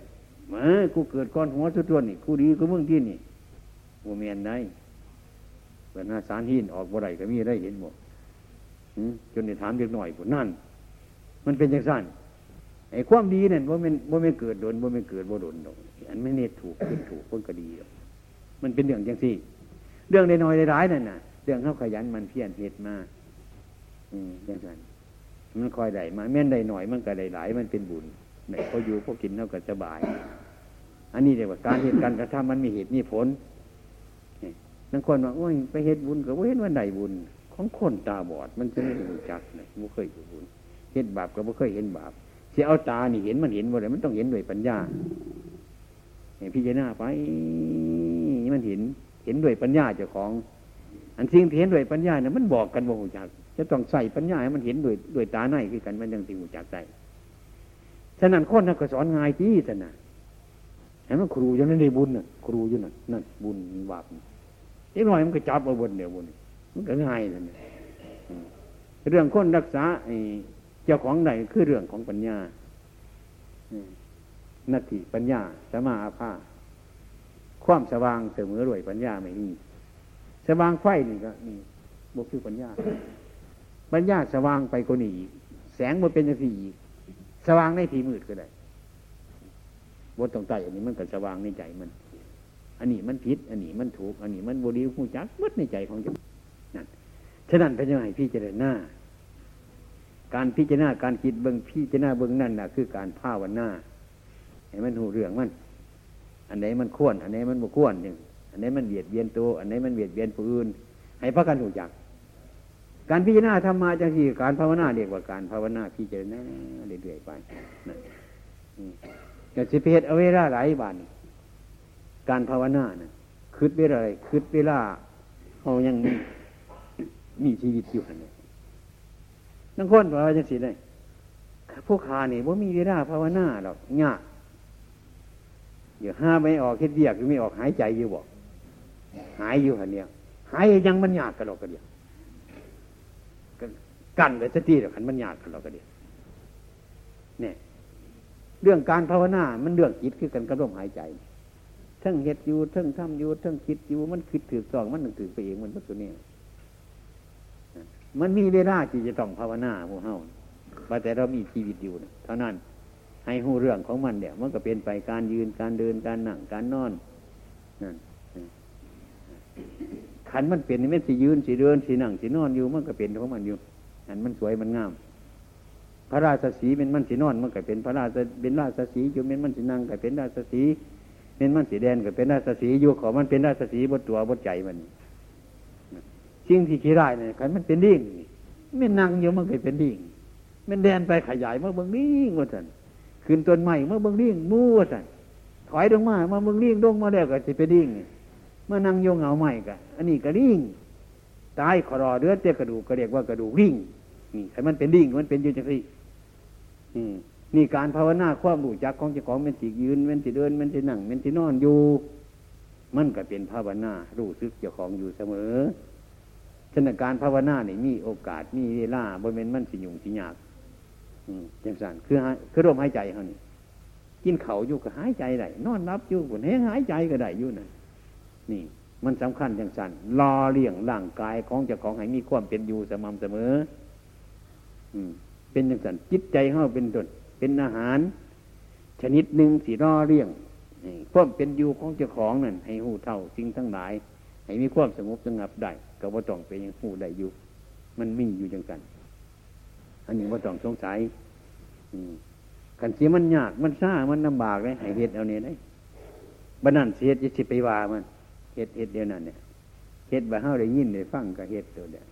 มากูเกิดก้อนหัวสุดตัวนี่กูดีกูเมืองที่นี่ โมเมนได้เปิดหน้าสารหินออกบ่ไรก็มีได้เห็นหมดจนในถามเด็กหน่อยผลนั่น มันเป็นอย่างสั้นไอ้ความดีเนี่ยว่ามันว่าไม่เกิดโดนว่าไม่เกิดว่าโดนดอกอันไม่เนตถูกขึ้นถูกคนก็ดีมันเป็นเรื่องอย่างสี่ เรื่องในน้อยในร้ายนั่นน่ะ เรื่องเขาขยันมันเพียรเหตุมา อืมอย่างนั้นมันคอยได้มาแม่นได้หน่อยมันก็ได้หลายมันเป็นบุญไหนพออยู่พอกินเท่ากับสบาย อันนี้เรียกว่าการเหตุการกระทำมันมีเหตุมีผล นั่งคนว่าโอ้ยไปเหตุบุญก็ว่เห็นว่าใดบุญ ของคนตาบอด มันจะไม่รู้จักเลยไม่เคยเห็นบุญเหตุบาปก็ไม่เคยเห็นบาปเสียเอาตานี่เห็นมันเห็นว่าอะไรมันต้องเห็นด้วยปัญญาพิจารณาไปมันเห็นเห็นด้วยปัญญาเจ้าของ อันสิ่งที่เห็นด้วยปัญญาเนี่ยมันบอกกันว่าหูจัก จะต้องใส่ปัญญาให้มันเห็นด้วยด้วยตาในคือกันมันยังติหูจักใจฉะนั้นคนนักสอนง่ายที่ท่านนะเห็นมันครูยังนั้นได้บุญน่ะครูอยู่นั่นนั่นบุญบาป อีกหน่อยมันก็จับเอาบนเดียวบุญมันก็ง่ายท่นเรื่องคนรักษาเจ้าของใดคือเรื่องของปัญญานาทีปัญญาสมาอาภาความสว่างเสมอรวยปัญญาไม่มีสว่างไฟนี่ก็นี่บกคือปัญญา ปัญญาสว่างไปกว่านี้แสงมันเป็นอย่างที่สว่างในทีมืดก็ได้บนตรงใต้อันนี้มันก็สว่างในใจมัน อันนี้มันผิด อันนี้มันถูก อันนี้มันบดีหูจักมัดในใจของจันั่นฉะนั้นพระเจ้าให้พี่เจริญหน้า การพิจารณาการคิดเบื้องพิจารณาเบื้องนั่นนะคือการภาวนาให้มันหูเรื่องมัน อันไหนมันควร อันไหนมันบ่ควรหนึ่งอันไหนมันเบียดเบียนตัว อันไหนมันเบียดเบียนผู้อื่น ให้พระกันหูจัก การพิจารณาทำมาจังที่การภาวนาเรียกว่าการภาวนาพิจารณาเรื่อยๆไปนั่นก็สิเพศเอาเวลาหลายบาน การภาวนาเนะคืดเวลาอะไรคืดเวลาเขายังมีมีชีวิตอยู่นี่นั่งคนว่าจังสีได้พวกขานี่ว่ามีเวลาภาวนาหรอกยากอย่ห้าไม่ออกคิดเดียกหรือไม่ออกหายใจอยู่บอก หายอยู่หันเดียวหายยังมันยากกันหรอกกันเดียวกันเลยสติหรอกขันมันยากกันหรอกกันเดียวเนี่ยเรื่องการภาวนา มันเรื่องจิตคือกันกระร่มหายใจ ทั้งเห็ดอยู่ทั้งทำอยู่ทั้งคิดอยู่มันคิดถือสองมันหนึ่งถือไปเองมันก็ตัวนี้มันมีเวลาที่จะต้องภาวนาพวเฮาว่าแต่เรามีชีวิตอยู่นะเท่านั้น ให้หูเรื่องของมันเดี๋ยมันก็เป็นไปการยืนการเดินการนั่งการนอนนั่นขันมันเปลี่ยนมันสิยืนสิเดินสินั่งสินอนอยู่ มันก็เป็นของมันอยู่อันมันสวยมันงาม พระราชสีเป็นมันสีนอน มันก็เป็นพระราชเป็นราชสีอยู่เป็นมันสีนั่งก็เป็นราชสี เป็นมันสีแดงก็เป็นราชสีอยู่ของมันเป็นราชสีบนตัวบนใจมันสิ่งที่ขี้ได้เนี่ยขันมันเป็นดิ่งไม่นั่งอยู่มันเคยเป็นดิ่งมันแดนไปขยายเมื่อเบื้องดิ่งว่าสันขึ้นต้นใหม่เมื่อเบื้องดิ่งมู่ว่าสันถอยลงมาเมื่อเบื้องดิ่งลงมาแล้วก็จะเป็นดิ่งเมื่อนั่งโยงเหงาใหม่กันอันนี้ก็ดิ่งตายขอรอเดือดเตี้ยกระดูกก็เรียกว่ากระดูกดิ่งนี่แต่มันเป็นดิ่งมันเป็นอยู่จังสิ นี่การภาวนาความรู้จักของเจ้าของเป็นสิยืนเป็นสิเดินเป็นสินั่งเป็นสินอนอยู่ มันก็เป็นภาวนารู้สึกเจ้าของอยู่เสมอฉะนั้นการภาวนาเนี่ยมีโอกาสมีเวลาบริเวณมันสิยุ่งสิยากจังสันคือคือลมหายใจเขานี่กินเขาอยู่ก็หายใจได้นอนรับอยู่ผลแห้งหายใจก็ได้อยู่นะนี่ มันสำคัญอย่างสันรอเลี้ยงร่างกายของเจ้าของให้มีความเป็นอยู่สม่ำเสมอ อืม เป็นอย่างสันจิตใจเขาเป็นต้น เป็นอาหาร ชนิดหนึ่งสีรอเลี้ยงความเป็นอยู่ของเจ้าของนั่นให้หูเท่าสิ่งทั้งหลาย ให้มีความสงบสงับได้ก็บ่ต้องเป็นอยังหูได้อยู่ มันมีอยู่จังกัน อันนี้บ่ต้องสงสัยกันเสียมันยากมันซ่ามันลำบากเลยให้เหตุเอาเนี่ยได้บันนั่นเสียจะสิไปว่ามันเหตุเหตุเดียวนั่นเนี่ยเหตุบ่เฮาได้ยินได้ฟังก็เหตุตัวเดียว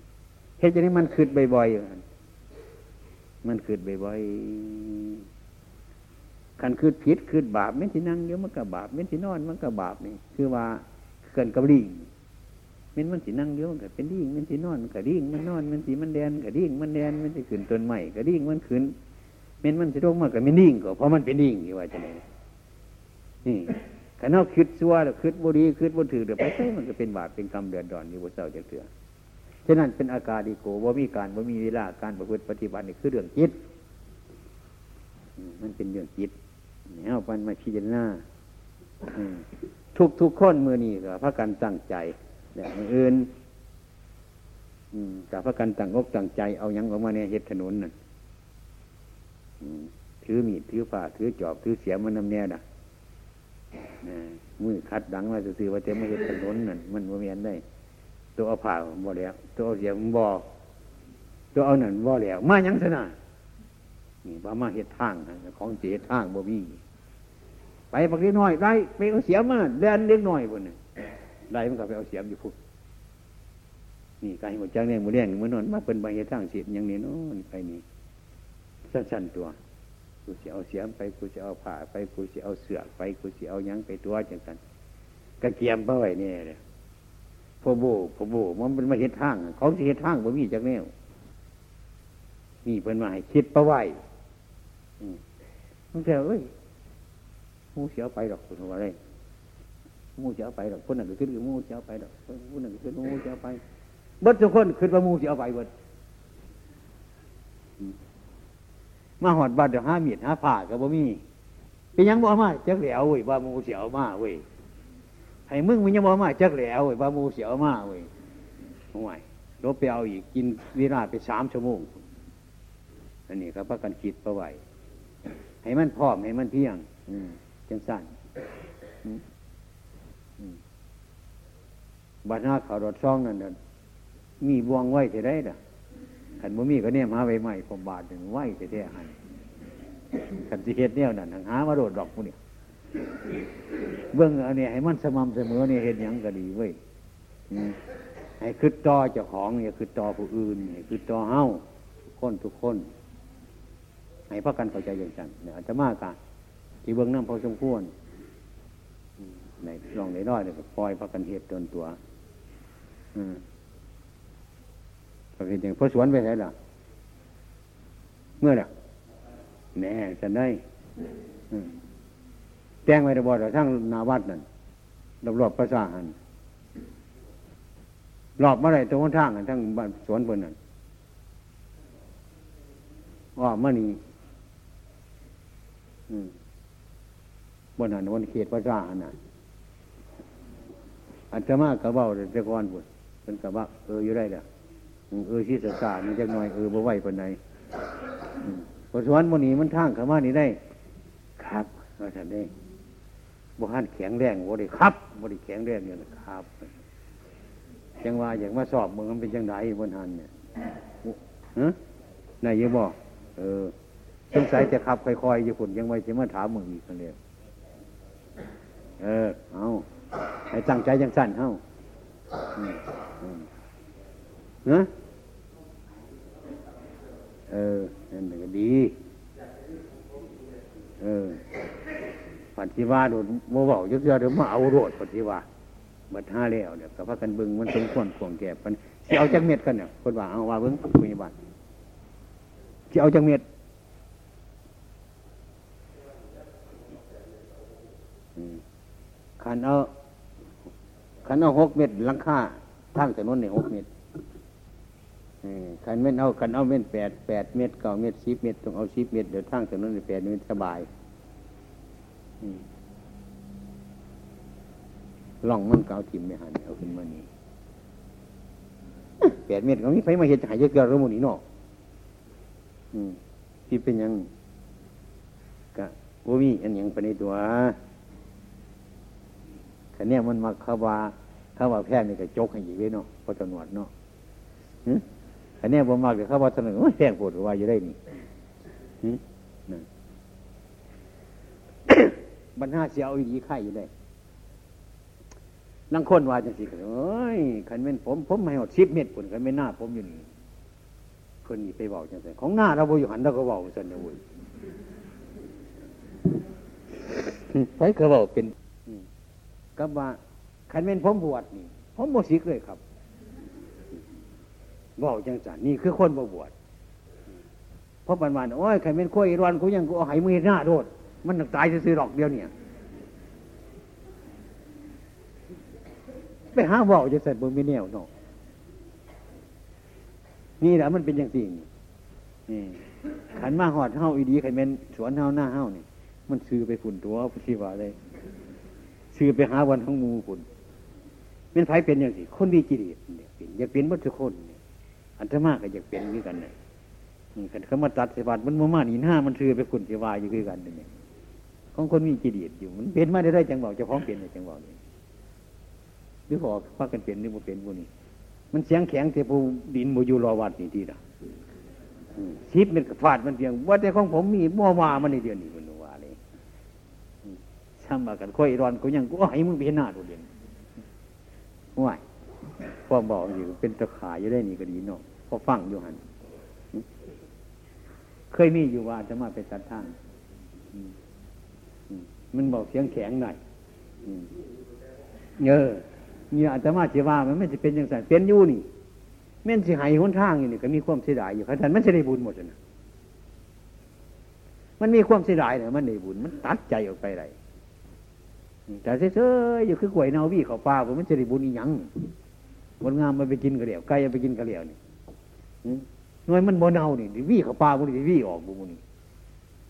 เหตุจะนี้มันคืดบ่อยๆ มันคืดบ่อยๆคันคืดผิดคืดบาปไม่ที่นั่งเดี๋ยวมันก็บาปไม่ที่นอนมันก็บาปนี่คือว่าเกินกับลิงเมันมันสีนั่งเดียวมันก็เป็นดิ่งเมันสีนอนมันก็ดิ่งมันนอนมันสีมันแดนก็ดิ่งมันแดนมันจะขึ้นต้นใหม่ก็ดิ่งมันขึ้นมันมันจะลงมาก็ไม่ดิ่งก็เพราะมันเป็นดิ่งอยู่ว่าจะไหนนี่ขันเอาคิดซัวหรือคิดบุรีคิดบุถือเดี๋ยวไปใช่มันก็เป็นบาปเป็นกรรมเดือดร้อนอยู่บนเสาจะเถื่อ ฉะนั้นเป็นอาการดีโกว่ามีการว่ามีเวลาการประพฤติปฏิบัตินี่คือเรื่องจิตมันเป็นเรื่องจิตเอาปันมาพิจารณาทุกทุกคนมือนี่ก็พระกันตั้งใจแบบอื่นกับพระกันตั้งอกตั้งใจเอายังออกมาในเหตุถนนนั่นถือมีดถือฝ่าถือจอบถือเสียมันนำแน่น่ะมือคัดดังมาสื่อว่าเต็มมาเหตุถนนนั่นมันโมเมนได้ ตัวเอาผ่าบ่แล้ว ตัวเอาเสียมบ่ตัวเอาหนั่นบ่แล้ว มายังสนะนี่ว่ามาเหตุทางของเจทางบ่มีไปปักเล็กน้อยได้ไปเอาเสียมาเดินเล็กน้อยคนนึงได้มันก็ไปเอาเสียมอยู่พุทนี่การหัวใจเนี่ยมือแดงมือนอนมาเป็นใบเหตุทางสิอย่างนี้โน่นไปนี่สั้นๆตัวกูจะเอาเสียมไปกูจะเอาผ้าไปกูจะเอาเสือไปกูจะเอายังไปตัวจังกันกระเกียมเป้าไว้เนี่ยเลย พอโบพอโบมันเป็นมาเหตุทาง เขาจะเหตุทางบ่มีจากแนวนี่เป็นมาให้คิดประไว้ตั้งแต่เอ้ยมูเสียไปหรอกคุณว่าอะไรมูเสียไปหรอกคนนั้นก็ขึ้นมูเสียไปหรอกคนนั้นก็ขึ้นมูเสียไปบิดทุกคนขึ้นว่ามูเสียไปเบิดมาหอดบาดเดี๋ยวห้ามีดห้าผ่ากับบ่มีเป็นยังบ่มาจักแหลียวเว้ยว่ามูเสียวมาเว้ย ให้มึงมันยังบ่มาจักแหลวเว้ยว่ามูเสียวมากเว้ยห่วยรบไปเอาอีกกินเวลาไปสามชั่วโมงอันนี้ครับประกันคิดประไว้ให้มันพร้อมให้มันเพียงอืจังสั้นบัดหน้าขาวรถช่องนั่นมีบวงไว้จะได้ด่ะขันบ่มีก็เนี่ยมาไว้ใหม่ผมบาทหนึ่งไหวจะได้หันขันสิเฮ็ดเนี่ยนั่นหามาโดดดอกพวกเนี่ย เบื้องอันนี้ให้มันสม่ำเสมอเนี่ยเห็นยังก็ดีเว้ยให้คือต่อเจ้าของเนี่ยคือต่อผู้อื่นให้คือต่อเฮาทุกคนทุกคนให้พักกันเข้าใจอย่างจังเนี่ยอาจจะมากกันที่เบื้องน้ำพอสมควรในลองในน้อยเนี่ยปล่อยพักกันเหตุจนตัวอืมประเภทอย่างพระสวนไปไหนล่ะ เมื่อน่แน่จะได้ แจ้งไว้ระบอดทั้งนาวัดนั่นรอบๆพระสาหันรอบเมื่อไรตรงข้างกันทั้งบ้านสวนเพิ่นนั่นว่าเมื่อนี้บนหันบนเขตพระสาหันน่ะอันจะมากกระเบ้าแต่ก่อนบุญเป็นกระบะเอออยู่ได้เด้อเออที่สตานี่จักหน่อยเออบ่ไหวปานใดพอสวนมันนี้มันทางขามานี่ได้ ครับว่าท่านได้ บ่หันแข็งแรงบ่ได้ครับบ่ได้แข็งแรงเนี่ยนะครับยังว่าอย่างมาสอบมึงมันเป็นยังไงบนหันเนี่ยฮะนายยังบอกเออสงสัยจะขับค่อยๆอยู่ฝุ่นยังไว้จะมาถามมึงอีกคนเดียวเออเอาให้ตั้งใจยังสั้นเฮ้าเนะเออนั่นก็ดี เออ ปฏิวัติโดนโมบอกยุทธยาเดี๋ยวมาเอาโรดปฏิวัติบัดห้าแล้วเนี่ยกับพระกันบึงมันสมควรข่วงแก่ปันจะเอาจักเม็ดกันเนี่ยคนว่าเอาว่าเบิ้งคุยบัตรจะเอาจักเม็ดขันเอาขันเอาหกเม็ดลังค่าทางถนนในหกเม็ดขันเม็ดเอาขันเอาเม็ดแปดแปดเม็ดเก้าเม็ดสิบเม็ดต้องเอาสิบเม็ดเดี๋ยวทางถนนในแปดเม็ดสบาย ล่องมันเกาทิมไม่หันเอาขึ้นมานี่แปดเมตรเขามีไฟมาเห็ดหายเยอะเกินระมุนี่เนาะที่เป็นยังกะว่ามีอันยังไปในตัวขันเนี้ยมันมาขาวาขาวาแพทย์นี่ก็จกให้ยีเว้เนาะพอตนวดเนาะขันเนี้ยบ่มากเดี๋ยวขาวาตนวดแพงปวดว่าอยู่ได้นี่ บรรหาเสียเอาอีกไข่อยู่ได้ลังคนว่าจังสิเอ้ยขันเป็นผม ผมไม่หดชิบเม็ดผลขันเป็นหน้า ผมอยู่นี่คนนี้ไปบอกจังสิของหน้าเราบอยู่หันเราก็บอกสันนะวุ้ยไปก็บอกเป็นก็ว่าขันเป็นผมบวชนี่ ผมบวชิกเลยครับบอกจังสันนี่คือคนบวชเพราะปันวันโอ้ยขันเป็นข้อยรอนกูยังกูเอาหายมือหน้าโดด มันตายซื้อดอกเดียวเนี่ยไปหาว่าจะใส่บนม่แนวเนาะนี่แหละมันเป็นอย่างสิ่งนี่ขันมาหอดเฮ้าอีดีขันเป็นสวนเฮ้าหน้าเฮ้านี่มันซื้อไปฝุ่นตัวพุทธิวาเลยซื้อไปหาวันทั้งมูฝุ่นเป็นไผเป็นอย่างสิคนดีจิตเนี่ยเป็นอยากเป็นวัตถุคนอันธมากก็อยากเป็นด้วยกันเนี่ยขันเขามาตัดสบัดมันมามาหนีหน้ามันซื้อไปฝุ่นเทวาอยู่ด้วยกันเนี่ย ของคนมีจิตอยู่ มันเป็นมาได้ได้จังบอกจะพ้องเป็นในจังบอกนี่หรือพอพากันเป็นหรือบ่เป็นบุนี่มันเสียงแข็งเทปูดินโมยูรอวัดนี่ทีละชิปมันฟาดมันเพียงว่าแต่ของผมมีมัวมามันในเดือนนี้มันว่าเลยช่างมากันค่อยรอนกูยังกูให้มึงเป็นหน้าตัวเดียนว่ายพ่อบอกอยู่เป็นตะขายอยู่ได้นี่ก็ดีเนาะพอฟังอยู่หันเคยมีอยู่ว่าจะมาเป็นสัตว์ทาง มันบอกเสียงแข็งหน่อยเออเนี่ยอาตมาเสียว่ามันไม่จะเป็นอย่างไรเป็นอยู่นี่แม่นสิหายหนทางอยู่นี่ก็มีความเสียดายอยู่ขนาดมันจะได้บุญหมดนะมันมีความเสียดายเนี่ยมันได้บุญมันตัดใจออกไปไรแต่เซ่ออยู่คือกล้วยนาวี่เขาปลาผมมันจะได้บุญอีหยังบนงามมันไปกินกระเดี่ยวไก่ไปกินกระเดี่ยวนี่น้อยมันบนเนานี่วี่เขาปลาบุญวี่ออกบุญนี่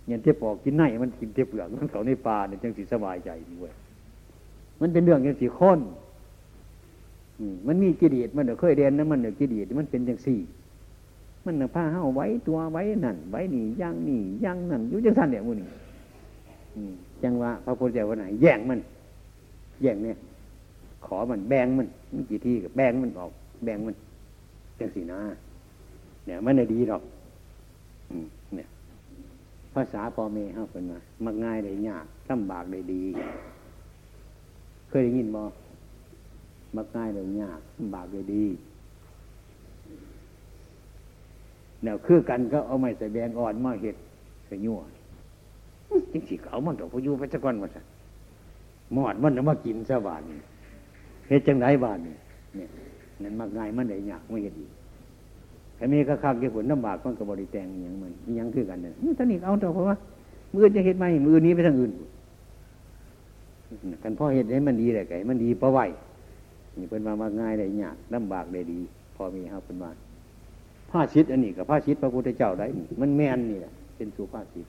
เนี่ยเทียบปอกกินไนมันกินเทียบเปลือกมันเขาในปลาเนี่ยจังสิสบายใจด้วยมันเป็นเรื่องอย่างสีข้นมันมีกิเลสมันเคยเรียนนะมันเนกิเลสมันเป็นอย่างสี่ มันผ้าเห้าไว้ตัวไว้นั่นไว้นี่ย่างนี่ย่างนั่นยุ่จังสั้นเนี่ยมูนี่จังว่าพระพุทธเจ้าวันไหนแย่งมันแย่งเนี่ย ขอมันแบ่งมันมันกี่ที่กับแบ่งมันออก แบ่งมันจังสีนะเนี่ยมันดีหรอก ภาษาพ่อแม่เ้าเป็นมามักง่ายได้ยากลำบากได้ดี เคยได้ยินบ่มักง่ายเลยยากลำบากเลยดีเนี่ยคือกันก็เอาไม้ใส่แบงอ่อนมาเห็ดใส่ยั่วจริงๆเขามันต้องพยุไปสักวันมาสักมอดมันมากินสบานเฮ็ดจังไรบานเนี่ยนั่นมักง่ายมันได้ยากไม่เห็ดดี ต่มีกระคักเกี่ยวผลน้ำบากมันกับบริแตงอย่างมันยังคือกันเนี่ยท่านี้เอาต่อเพราะว่ามือจะเห็ดไหมมือนี้ไปทางอื่นกันพ่อเห็ดให้มันดีเลยไก่มันดีเพราะไหวนี่เป็นมามาง่ายได้ยากลำบากได้ดี พอมีครับเป็นมาผ้าชิดอันนี้กับผ้าชิดพระพุทธเจ้าได้นี่มันแม่นนี่แหละเป็นสุภาษิต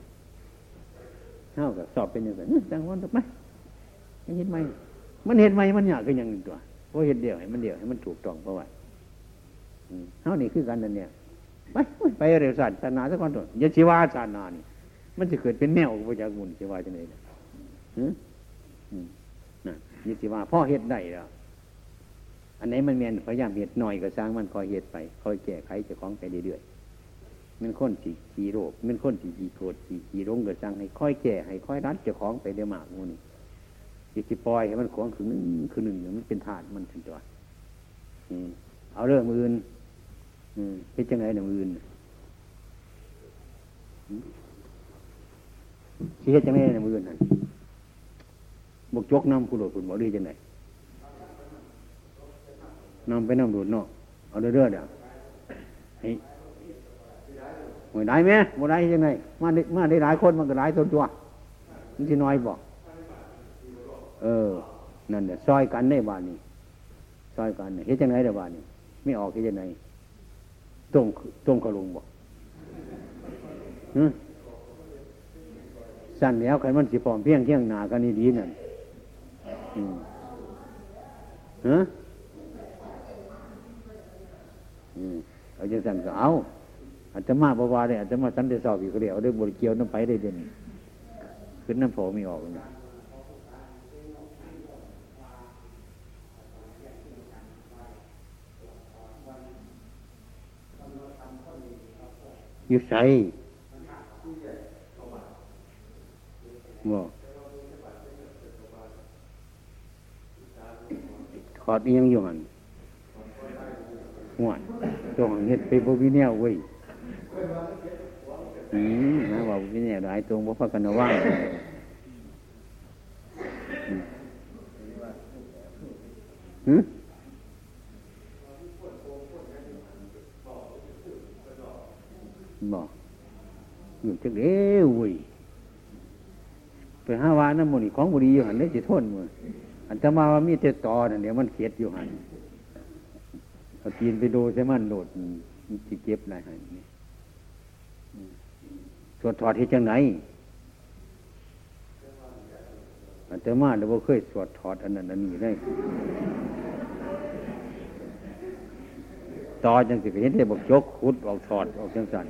เท่ากับสอบเป็นอย่างไรจังวันถูกไหมเห็นไหมมันเห็นไหมมันอยากก็ยังหนึ่งตัวเพราะเห็นเดียวให้มันเดียวให้มันถูกต้องเพราะว่า เท่านี้คือกันนั่นเนี่ยไปไปเร็วสัตว์ศาสนาสักคนตัวยาชีวาศาสนานี่ มันจะเกิดเป็นแนวพระจากมุนชีวาจะไหนนะยาชีวาพ่อเห็ดได้แล้วอันไหนมันเมียนพยายามเหตุหน่อยก็สร้างมันคอยเหตุไปคอยแก้ไขจะคล้องไปเรื่อยๆมันค้นสีขีโรคมันค้นสีขีโกรธสีขีรงก็สร้างให้ค่อยแก้ให้ค่อยรัดจะคล้องไปเรื่อยมากมูนี่จิตปล่อยให้มันคล้องคือหนึ่งคือหนึ่งมันเป็นธาตุมันถึงตัวเอาเรื่องอื่น เป็นจังไงเรื่องอื่นเฮ็ดจังไงเรื่องอื่นนั่นบกจกน้ำผู้หลดผุนบอดีจังไงนำไปน้ำดูดเนาะเอาเรื่อยๆเดี๋ยวให้หวยได้ไหมบ่ได้ยังไงมาได้มาได้หลายคนมันก็หลายตัวตัวมันจะน้อยบอกเออ นั่นเดี๋ยวซอยกันในบ้านนี้ซอยกันเฮ็ดยังไงเดี๋ยวบ้านนี้ไม่ออกเฮ็ดยังไง ต้มต้มกระลุงบอกสั่นแล้วใครมันสิปอมเพียงเที่ยงหนากันนี่ดีนั่นฮะเอาจังสันก็เอาอาจจะมาบวาเนี่ยอาจจะมาสันเดสอบอีกเดียวได้บริเกียวน้ำไปได้เด่นขึ้นน้ำโผมีออกเนี่ย อยู่ใส่บ่ขอดเอียงอยู่หันหัวจงเห็ดไปบวิเนียเว้ยอืมนะว่าบวิเนียหลายตรงบ่พักกันว่างหืม บอกอยู่จักเด้เว้ยไปห้าวาน้ำมันของบุรีอยู่หันได้จิทนมืออันจะมาว่ามีแต่ตอนั่นเดี๋ยวมันเขียดอยู่หันเอากินไปดูใช่มันโดดมันจิเจ็บอะไรหันนี่สวดถอดที่จังไหนอันจะมาเดี๋ยวเคยสวดถอดอันนั้นอันนี้ได้ต่อจังสิเห็นได้บอกยกขุดออกถอดออกจังสัน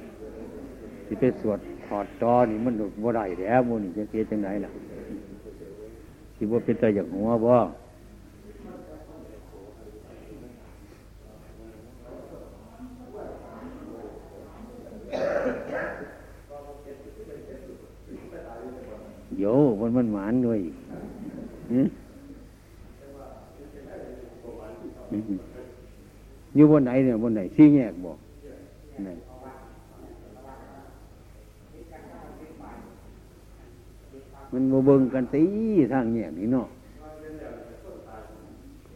ที่ไปสวดถอดตอนี่มันบ่ได้แล้วมันนี่จะเสียจังไหนล่ะสิบ่เป็นตาอย่างหัวบ่โยมันมันหมานด้วยอยู่บนไหนเนี่ยบนไหนที่แยกบอกนั่น มันโมเบิงกันตีทางแยนี่เนาะ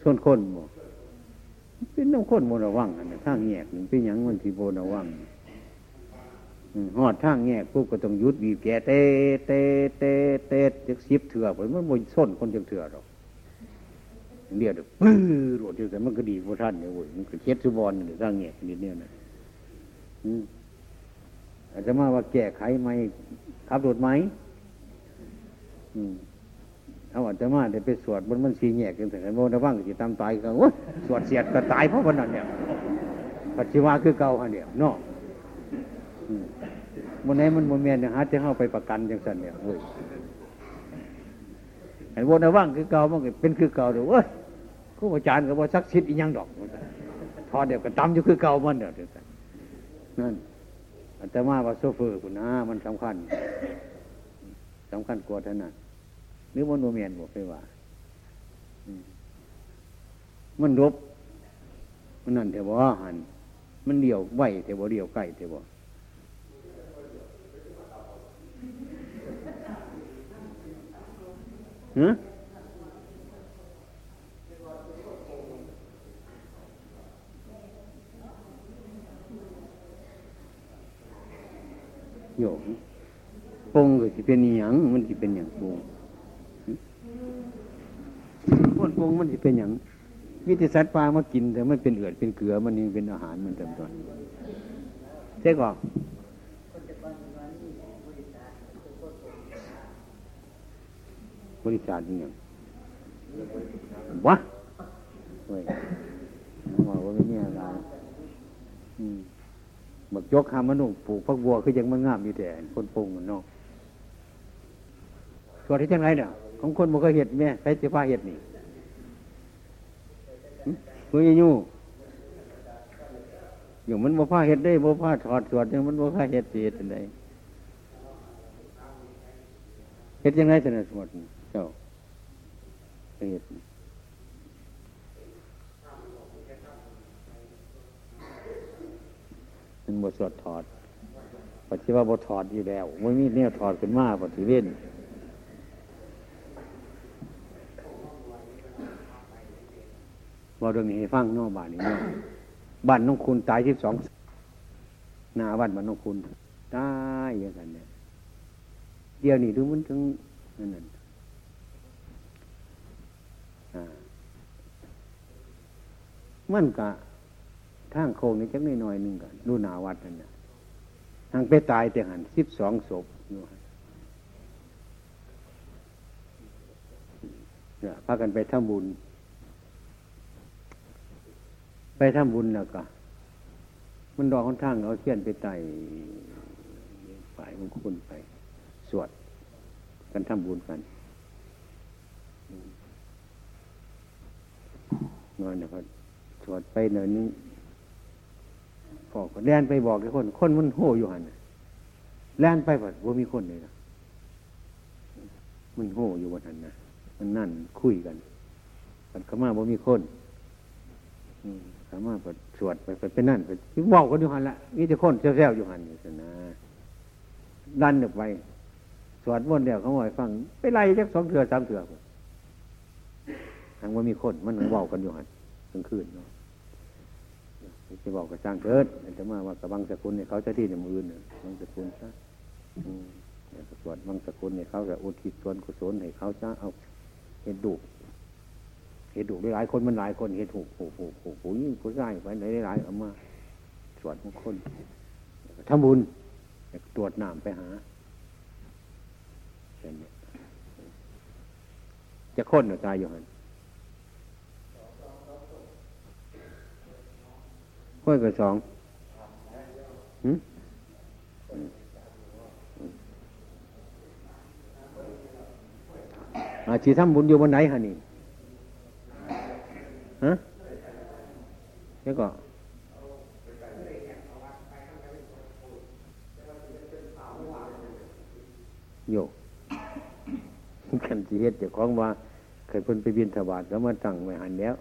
ชนคนบ่เป็นน้ำคนโมระวังอันนี้ทางแยกนี่เป็นอย่างมันที่โมระวังหอดทางแยกปุ๊บก็ต้องยุดบีบแกเตะเตะเตะเตะจะสิบเถื่อไปมันโมส้นคนจังเถื่อหรอกเรียกปื้อรถอยู่แต่มันก็ดีพวกท่านเนี่ยโว้ยมันก็เช็ดสุบอลเนี่ยทางแยกนิดเนี่ยนะอาจจะมาว่าแก้ไขไหมขับรถไหม เอาอาตมาเดี๋ยวไปสวดบนมันสีแยกกันถึงโมนะว่างสิตามตายกันโอ้สวดเสียดก็ตายเพราะวันนั้นเนี่ยปัจจุบันคือเก่าฮะเนี่ยเนาะมันไหนมันโมเมนต์เนี่ยหาจะเข้าไปประกันจังสันเนี่ยเว้ยไอ้โมนะว่างคือเก่ามันเป็นคือเก่าเดี๋ยวเว้ยครูอาจารย์ก็บอกสักชิดอีกยังดอกทอเดี๋ยวก็ตำอยู่คือเก่ามันเดี๋ยวนั่นอาตมาว่าโซเฟอร์คุณนะมันสำคัญ สำคัญกว่าท่านั้นหรือมันโนเมียนบอกไปว่ามันรบมันนั่นเถอะบ่หันมันเดี่ยวไหวเถอะเดี่ยวใกล้เถอะฮะโยม ปงก็จะเป็นอย่างมันจะเป็นอย่างปงพ้นปงมันจะเป็นอย่างวิธีสัตว์ปลามากิน แต่มันเป็นเอือดเป็นเกลือมันยังเป็นอาหารมันจำตอนใช่ก่อนบริษัทนี่ยังวะเฮ้ยว่าว่าไม่เนี่ยอะไรอืมบักยกหามันนุ่งปลูกพักบัวคือยังมันงามอยู่แต่คนปรุงมันเนาะ ส่วนที่จังไรเนี่ยของคนมันก็เห็ดแม่ใครจะพาเห็ดนี่มือยูอยู่มันบ่ผ้าเห็ดได้บ่ผ้าถอดสวดยังมันบ่ผ้าเห็ดเสียทันใดเห็ดยังไงสนะสมดเจ้าเห็ดมันบทสวดถอดปฏิว่าบทถอดอยู่แล้วไม่มีเนี่ยถอดขึ้นมาปฏิเวน ว่าเรื่องนี้ให้ฟังนอกบ้านนี้เนาะบ้านน้องคุณตายที่สองหน้าบ้านบ้านน้องคุณตายอย่างนั้นเนี่ยเดี๋ยวนี้ดูมันถึงนั่นนั่นมันกะทางโค้งนี่จักน้อยหนึ่งกันดูนาวัดนั่นนะทางไปตายแต่หันสิบสองศพเนี่ยพากันไปทำบุญ ไปทำบุญแล้วก็ มันดอกค่อนข้างเอาเทียนไปไต่ฝ่ายมงคลไป สวดกันทำบุญกันนอนนะครับสวดไปเนินนี้พอก็แล่นไปบอกไอ้คน คนมันโห่อยู่หันแล่นไปแบบว่ามีคนเลยนะมันโห่อยู่บนหันนะมันนั่นคุยกันมันขามาว่ามีคน อืม ขามาไปสวดไปไปนั่นไปบอกกันอยู่หันละมีแต่คนแซวๆอยู่หันอยู่นะดันออกไป สวดมนต์เดียวเขาบอกฟัง ไปไล่จักสองเถื่อสามเถื่อทางว่ามีคนมันบอกกันอยู่หันกลางคืนเนาะจะบอกกับสร้างเกิดจะมาว่ากับบังสกุลเนี่ยเขาจะที่ในมือเนี่ยบังสกุลซะสวดบังสกุลเนี่ยเขาจะอุทิศส่วนกุศลให้เขาจะเอาเห็นดุ เห็นดุหลายคนมันหลายคนเห็นถูกผูกผูกผูกผูยิ่งผู้ชายไปไหนหลายเอามาสวดมงคลทำบุญตรวจน้ำไปหาจะค้นหรือตายอยู่หันค่อยกับสองอาชีทำบุญอยู่บนไหนฮะนี่ ฮะแล้วก็โยกันสีเฮ็ดเจ้าของว่าเคยเพิ่นไปบินถวาดแล้วมาตั้งไว้หันแล้ว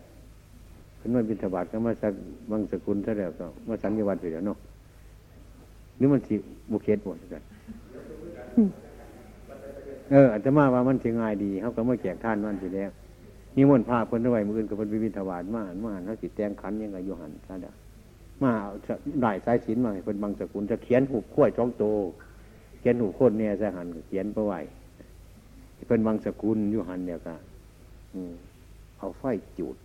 เพิ่นมาบินถวาดก็มาสักบางสกุลซะแล้วก็มาสัญญาวัดไปแล้วเนาะนี่มันสิบุเคสหมดกันเอออาจจะมาว่ามันสิง่ายดีเขาก็มาแจกท่านมันสิแล้ว นี่มนพาเพิ่นไว้มืออื่นกับเพิ่นไปบินถวาดมาหันมาหันเขาสิแตงขันยังไงโยหันซะเด้อมาได้สายสินมาให้เพิ่นบางสกุลจะเขียนหูขั้วจ้องโต เขียนหูโคตรเนี่ยจะหันเขียนไปไหวเพิ่นบางสกุลอยู่หันเนี่ยก็เอาไฟจุด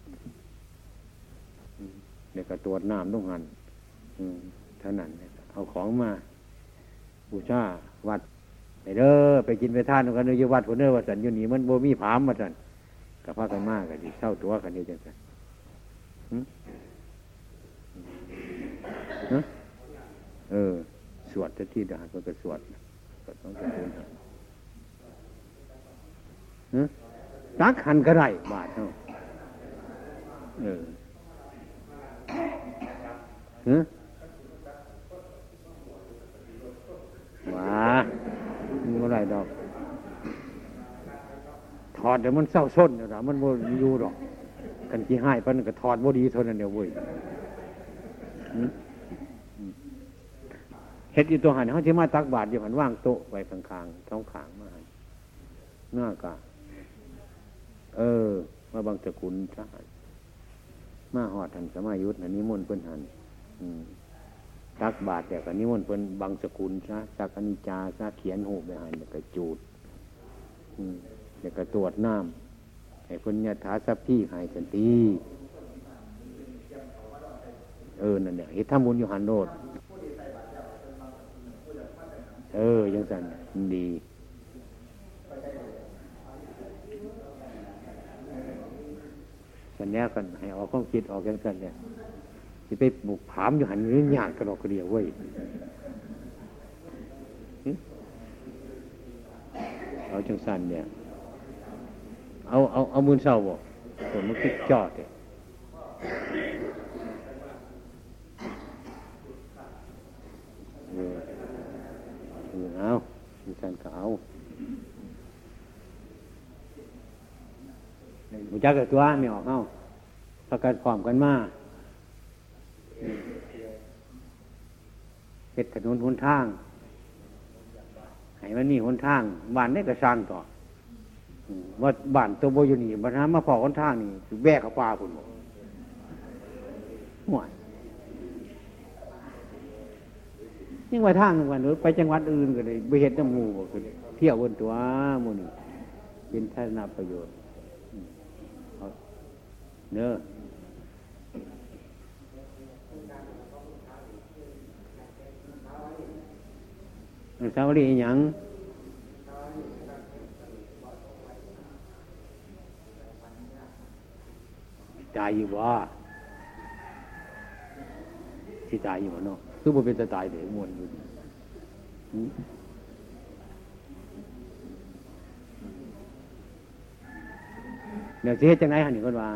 เนี่ยก็ตรวจน้ำต้องหันเท่านั้นเอาของมาบูชาวัดไปเด้อไปกินไปทานกันอยู่วัดคนเด้อว่าสันอยู่นี่มันโบมีผามมาสัน กับพากันมากกันดีเศร้าตัวกันดีจังสันเออ สวดที่ดาก็จะสวดก็ต้องจะเดินตักหันก็ได้บาทเนาะเออฮะว้ามันก็ไรดอก ดเดี๋ยวมันเศร้าส้นเดี๋ยวมันโมอยู่ดอกกันขี้ให้พันก็ถอดโมดีเท่านั้นเดียวเว้ยเฮ็ดอยู่ตัวหันเขาที่มาตักบาทอยู่หันว่างโต๊ะไว้ข้างๆท้องขางมาหน้ากาเออ มาบางสกุลทหารมาหอดทันสมัยยุทธนิมนต์เพิ่นหันตักบาทแต่ก็นิมนต์เพิ่นบางสกุลซะสักอนิจาซะเขียนหูไปหันแล้วก็จูด แล้วก็ตรวจน้ำให้เพิ่นยถาสัพพี่หายสันตีเออนั่นเนี่ยเฮ็ดทำบุญอยู่หันโนดเออยังสันดีสัญญากันให้ออกความคิดออกยังกันเนี่ยจะไปบุกผามอยู่หันหรือหยาดกระดอกกระเดียวเว้ยเอาจังสันเนี่ย เอาเอาเอามือเศร้าบ่ผมมันคิดจอดเนี่ยเอาจังสันก็เอาหูจักกับตัวไม่ออกเอ้าประกันความกันมาเห็ดถนนหนทาง ให้มันนี่หนทางบ้านนี่ก็สร้างต่อ ว่าบ้านตัวโบอยู่นี่บ้านมาพอหนทางนี่แบกกับปลาคุณหัวยยิ่งไปทางวันนู้นไปจังหวัดอื่นก็เลยไปเห็นน้ำมูกเที่ยวบนตัวมูนี่เป็นทัศนประโยชน์เนื้อสาวรีอย่างตายอยู่บ่สิตายอยู่บ่เนาะคือบ่เป็นสตายเด้มวนอยู่หืมเดี๋ยวสิเฮ็ดจังได๋หั่นนี่เพิ่นว่า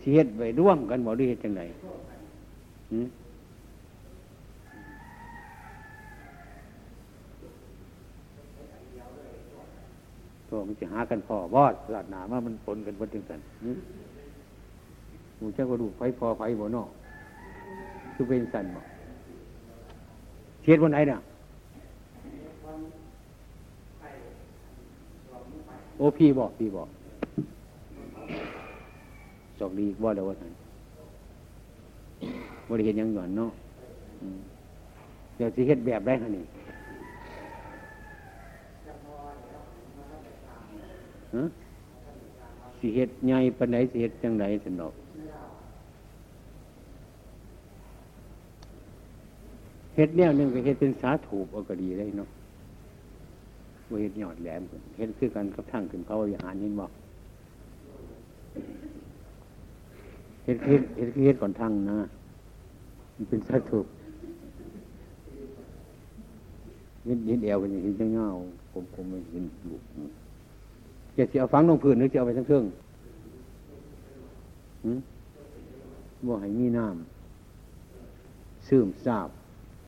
สิเฮ็ดไว้ร่วมกันบ่หรือเฮ็ดจังได๋หืม มันจะหากันพอบอดลาดหนาว่ามันปนกันบนจึงกันหมูเจ้าก็ดูไฟพอไฟบ่นอกคือเป็นสันบ่เทียดบนไหนเนี่ยโอ้พี่บอกพี่บอกสอกดีบ่เดี๋ยวว่าท่านบริเห็นยังหย่อนเนาะอืมเดี๋ยวสิเฮ็ดแบบได้ฮะนี่ ฮะ สิเฮ็ดใหญ่ปานใดสิเฮ็ดจังไดสนอกเฮ็ดแนวหนึงก็เฮ็ดเป็นสาถูปเอาก็ดีได้เนาะบ่าเฮ็ดยอดแหลมเฮ็ดคือกันกับทางขึ้นเขาวิหารนี่บ่เฮ็ดเฮ็ดเฮ็ดเฮ็ดก่อนทางนะมันเป็นสาถูปเฮ็ดเฮ็ดแอวกันอย่างนี้จังเงาผมผมไม่เห็นลูก จะสิเอาฝังลงพื้นหรือจะเอาไปทั้งเครื่องบ่ให้มีน้ำซึมซาบ